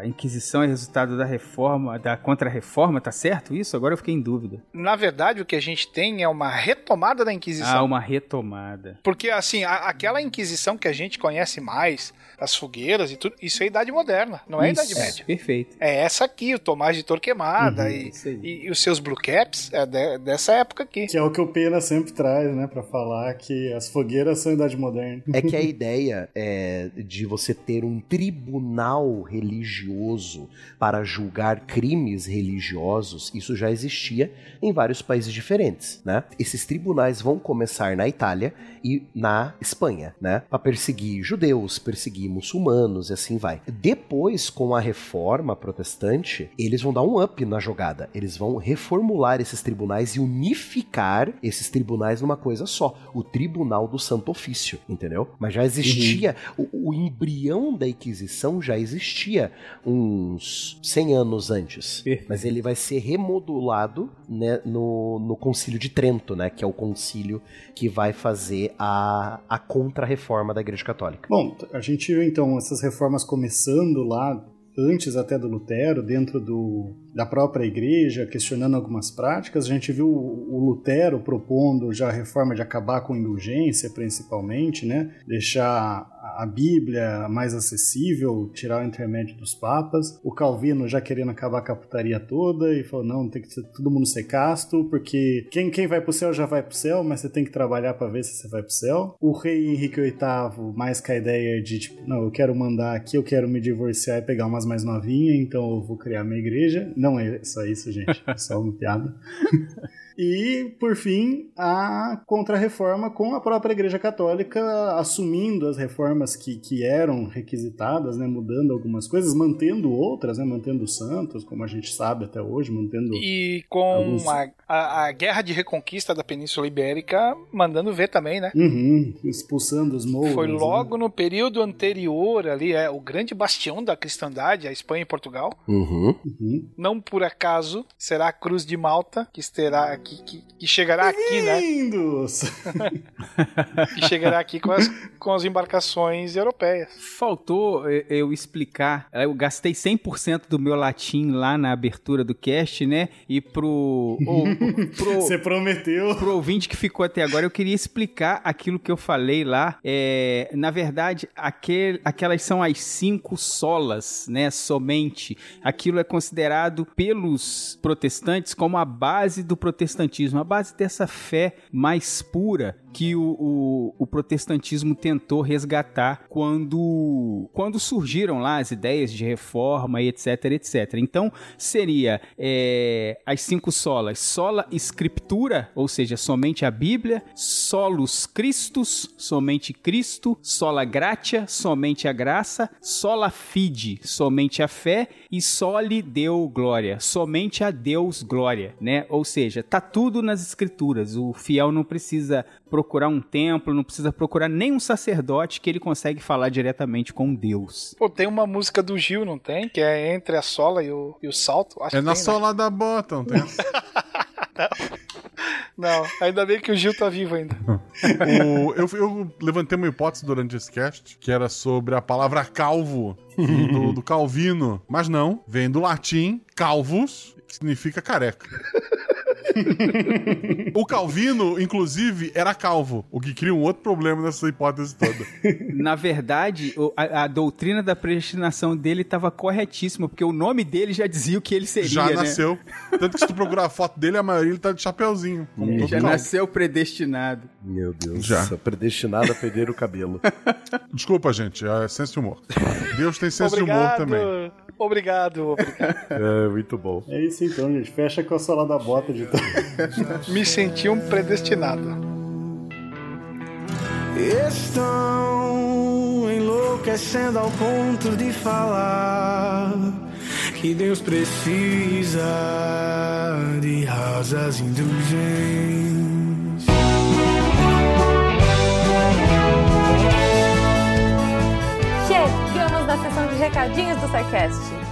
Speaker 5: a Inquisição é resultado da reforma, da contra-reforma, tá certo isso? Agora eu fiquei em dúvida.
Speaker 3: Na verdade, o que a gente tem é uma retomada da Inquisição.
Speaker 5: Ah, uma retomada.
Speaker 3: Porque, assim, a- aquela Inquisição que a gente conhece mais, as fogueiras e tudo, isso é Idade Moderna, não é
Speaker 5: Isso,
Speaker 3: Idade Média.
Speaker 5: Perfeito.
Speaker 3: É essa aqui, o Tomás de Torquemada
Speaker 1: Uhum,
Speaker 3: e, e- e os seus Blue Caps é de- dessa época aqui.
Speaker 1: Que é o que o Pena sempre traz, né? Pra falar que as fogueiras são idade moderna.
Speaker 4: É que a ideia é de você ter um tribunal religioso para julgar crimes religiosos, isso já existia em vários países diferentes, né? Esses tribunais vão começar na Itália e na Espanha, né? Para perseguir judeus, perseguir muçulmanos e assim vai. Depois, com a reforma protestante, eles vão dar um up na jogada. Eles vão reformular esses tribunais e unificar esses tribunais numa coisa só, o Tribunal do Santo Ofício, entendeu? Mas já existia, o, o embrião da Inquisição já existia uns 100 anos antes.
Speaker 5: Perfeito.
Speaker 4: Mas ele vai ser remodulado né, no, no Concílio de Trento, né? Que é o concílio que vai fazer a, a contra-reforma da Igreja Católica.
Speaker 1: Bom, a gente então essas reformas começando lá antes até do Lutero, dentro do, da própria igreja, questionando algumas práticas. A gente viu o o Lutero propondo já a reforma de acabar com indulgência, principalmente, né? Deixar a Bíblia mais acessível, tirar o intermédio dos papas. O Calvino já querendo acabar com a putaria toda e falou: não, tem que ser todo mundo ser casto, porque quem, quem vai pro céu já vai pro céu, mas você tem que trabalhar para ver se você vai pro céu. O rei Henrique VIII, mais com a ideia de tipo, não, eu quero mandar aqui, eu quero me divorciar e pegar umas mais novinhas, então eu vou criar minha igreja. Não é só isso, gente, é só uma piada. E, por fim, a contra-reforma com a própria Igreja Católica assumindo as reformas que, que eram requisitadas, né, mudando algumas coisas, mantendo outras, né, mantendo os santos, como a gente sabe até hoje, mantendo.
Speaker 3: E com
Speaker 1: Alguns-
Speaker 3: a, a, a guerra de reconquista da Península Ibérica, mandando ver também, né?
Speaker 1: Uhum, expulsando os mouros.
Speaker 3: Foi
Speaker 1: né?
Speaker 3: logo no período anterior ali, é o grande bastião da cristandade, a Espanha e Portugal.
Speaker 4: Uhum.
Speaker 1: Uhum.
Speaker 3: Não por acaso será a Cruz de Malta que estará que, que, que chegará aqui, né?
Speaker 1: Lindos!
Speaker 3: Que chegará aqui com as, com as embarcações europeias.
Speaker 5: Faltou eh, eu explicar. Eu gastei 100% do meu latim lá na abertura do cast, né? E pro. ou- pro
Speaker 1: Você prometeu.
Speaker 5: pro ouvinte que ficou até agora, eu queria explicar aquilo que eu falei lá. É, na verdade, aquel, aquelas são as cinco solas, né? Somente. Aquilo é considerado pelos protestantes como a base do protestantismo, a base dessa fé mais pura que o, o, o protestantismo tentou resgatar quando, quando surgiram lá as ideias de reforma e etc, etc. Então, seria é, as cinco solas. Sola Scriptura, ou seja, somente a Bíblia. Solus Christus, somente Cristo. Sola Gratia, somente a graça. Sola Fide, somente a fé. E Soli Deo Glória, somente a Deus glória, né? Ou seja, tá tudo nas escrituras. O fiel não precisa procurar um templo, não precisa procurar nem um sacerdote que ele consegue falar diretamente com Deus.
Speaker 3: Pô, tem uma música do Gil, não tem? Que é Entre a Sola e o, e o Salto. Acho
Speaker 2: É
Speaker 3: que
Speaker 2: na
Speaker 3: tem, né?
Speaker 2: sola da bota, não tem?
Speaker 3: Não, ainda bem que o Gil tá vivo ainda.
Speaker 2: O- eu, eu levantei uma hipótese durante esse cast, que era sobre a palavra calvo do, do Calvino. Mas não, vem do latim calvus, que significa careca. O Calvino, inclusive, era calvo, o que cria um outro problema nessa hipótese toda.
Speaker 5: Na verdade, a, a doutrina da predestinação dele estava corretíssima, porque o nome dele já dizia o que ele seria,
Speaker 2: Já
Speaker 5: né?
Speaker 2: nasceu. Tanto que se tu procurar a foto dele, a maioria ele tá de chapeuzinho. Como
Speaker 5: Ele
Speaker 2: todo
Speaker 5: já
Speaker 2: calvo.
Speaker 5: nasceu predestinado.
Speaker 4: Meu Deus,
Speaker 2: Já.
Speaker 4: predestinado a perder o cabelo.
Speaker 2: Desculpa, gente, é senso de humor. Deus tem senso de humor
Speaker 3: obrigado,
Speaker 2: também.
Speaker 3: obrigado, obrigado.
Speaker 4: é, muito bom.
Speaker 1: É isso então, gente. Fecha com a sola da bota de
Speaker 3: Me senti um predestinado.
Speaker 8: Estão enlouquecendo ao ponto de falar que Deus precisa de rasas indulgentes.
Speaker 11: Chegamos na sessão de recadinhos do SciCast.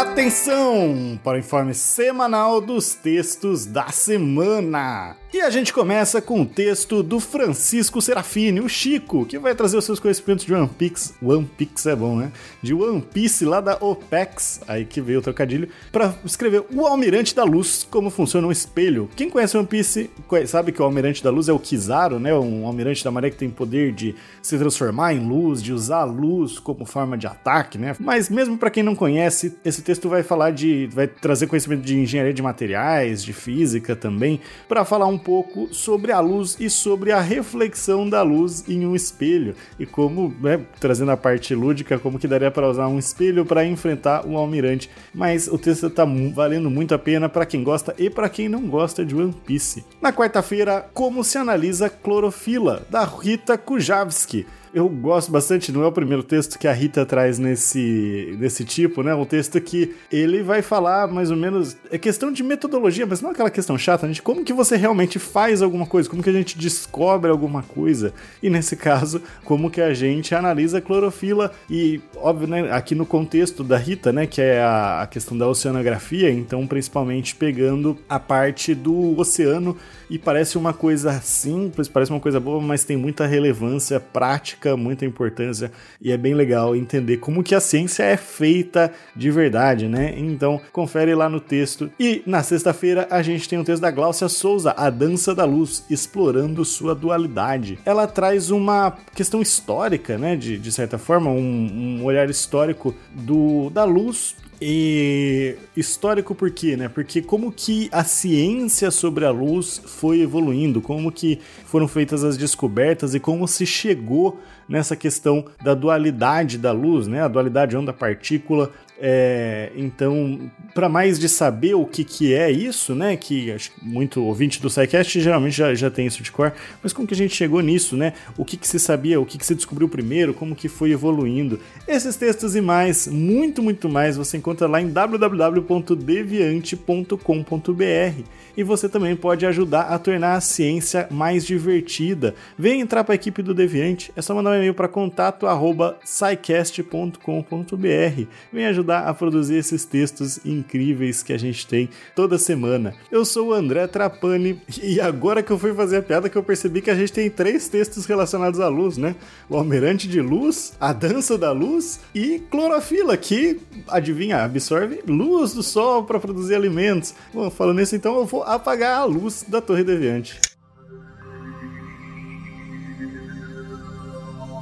Speaker 1: Atenção para o informe semanal dos textos da semana. E a gente começa com o texto do Francisco Serafini, o Chico, que vai trazer os seus conhecimentos de One Piece. One Piece é bom, né? De One Piece lá da OPEX, aí que veio o trocadilho, para escrever o Almirante da Luz, como funciona um espelho. Quem conhece One Piece sabe que o Almirante da Luz é o Kizaru, né? Um Almirante da Maré que tem poder de se transformar em luz, de usar a luz como forma de ataque, né? Mas mesmo para quem não conhece, esse texto vai falar de. vai trazer conhecimento de engenharia de materiais, de física também, para falar um pouco sobre a luz e sobre a reflexão da luz em um espelho e como, né, trazendo a parte lúdica, como que daria para usar um espelho para enfrentar um almirante. Mas o texto está valendo muito a pena para quem gosta e para quem não gosta de One Piece. Na quarta-feira, como se analisa clorofila da Rita Kujavski eu gosto bastante, não é o primeiro texto que a Rita traz nesse, nesse tipo, né? Um texto que ele vai falar mais ou menos. É questão de metodologia, mas não é aquela questão chata, gente. Como que você realmente faz alguma coisa? Como que a gente descobre alguma coisa? E nesse caso, como que a gente analisa a clorofila e, óbvio, né? Aqui no contexto da Rita, né? Que é a, a questão da oceanografia, então principalmente pegando a parte do oceano e parece uma coisa simples, parece uma coisa boa, mas tem muita relevância prática, muita importância e é bem legal entender como que a ciência é feita de verdade, né? Então, confere lá no texto. E na sexta-feira a gente tem o um texto da Glaucia Souza, A Dança da Luz, explorando sua dualidade. Ela traz uma questão histórica, né, de, de certa forma, um, um olhar histórico do, da luz e histórico por quê, né? Porque como que a ciência sobre a luz foi evoluindo, como que foram feitas as descobertas e como se chegou nessa questão da dualidade da luz, né? A dualidade onda-partícula, é, então, para mais de saber o que, que é isso, né? Que acho que muito ouvinte do SciCast geralmente já, já tem isso de cor, mas como que a gente chegou nisso, né? O que, que se sabia, o que, que se descobriu primeiro, como que foi evoluindo. Esses textos e mais, muito, muito mais, você encontra lá em www.deviante.com.br e você também pode ajudar a tornar a ciência mais divertida. Vem entrar para a equipe do Deviante, é só mandar um e-mail para contato@scicast.com.br. Vem ajudar a produzir esses textos incríveis que a gente tem toda semana. Eu sou o André Trapani e agora que eu fui fazer a piada que eu percebi que a gente tem três textos relacionados à luz, né? O Almirante de Luz, a Dança da Luz e Clorofila, que, adivinha, absorve luz do sol para produzir alimentos. Bom, falando isso, então eu vou apagar a luz da Torre Deviante.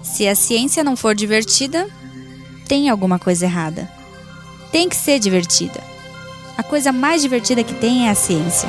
Speaker 6: Se a ciência não for divertida, tem alguma coisa errada. Tem que ser divertida. A coisa mais divertida que tem é a ciência.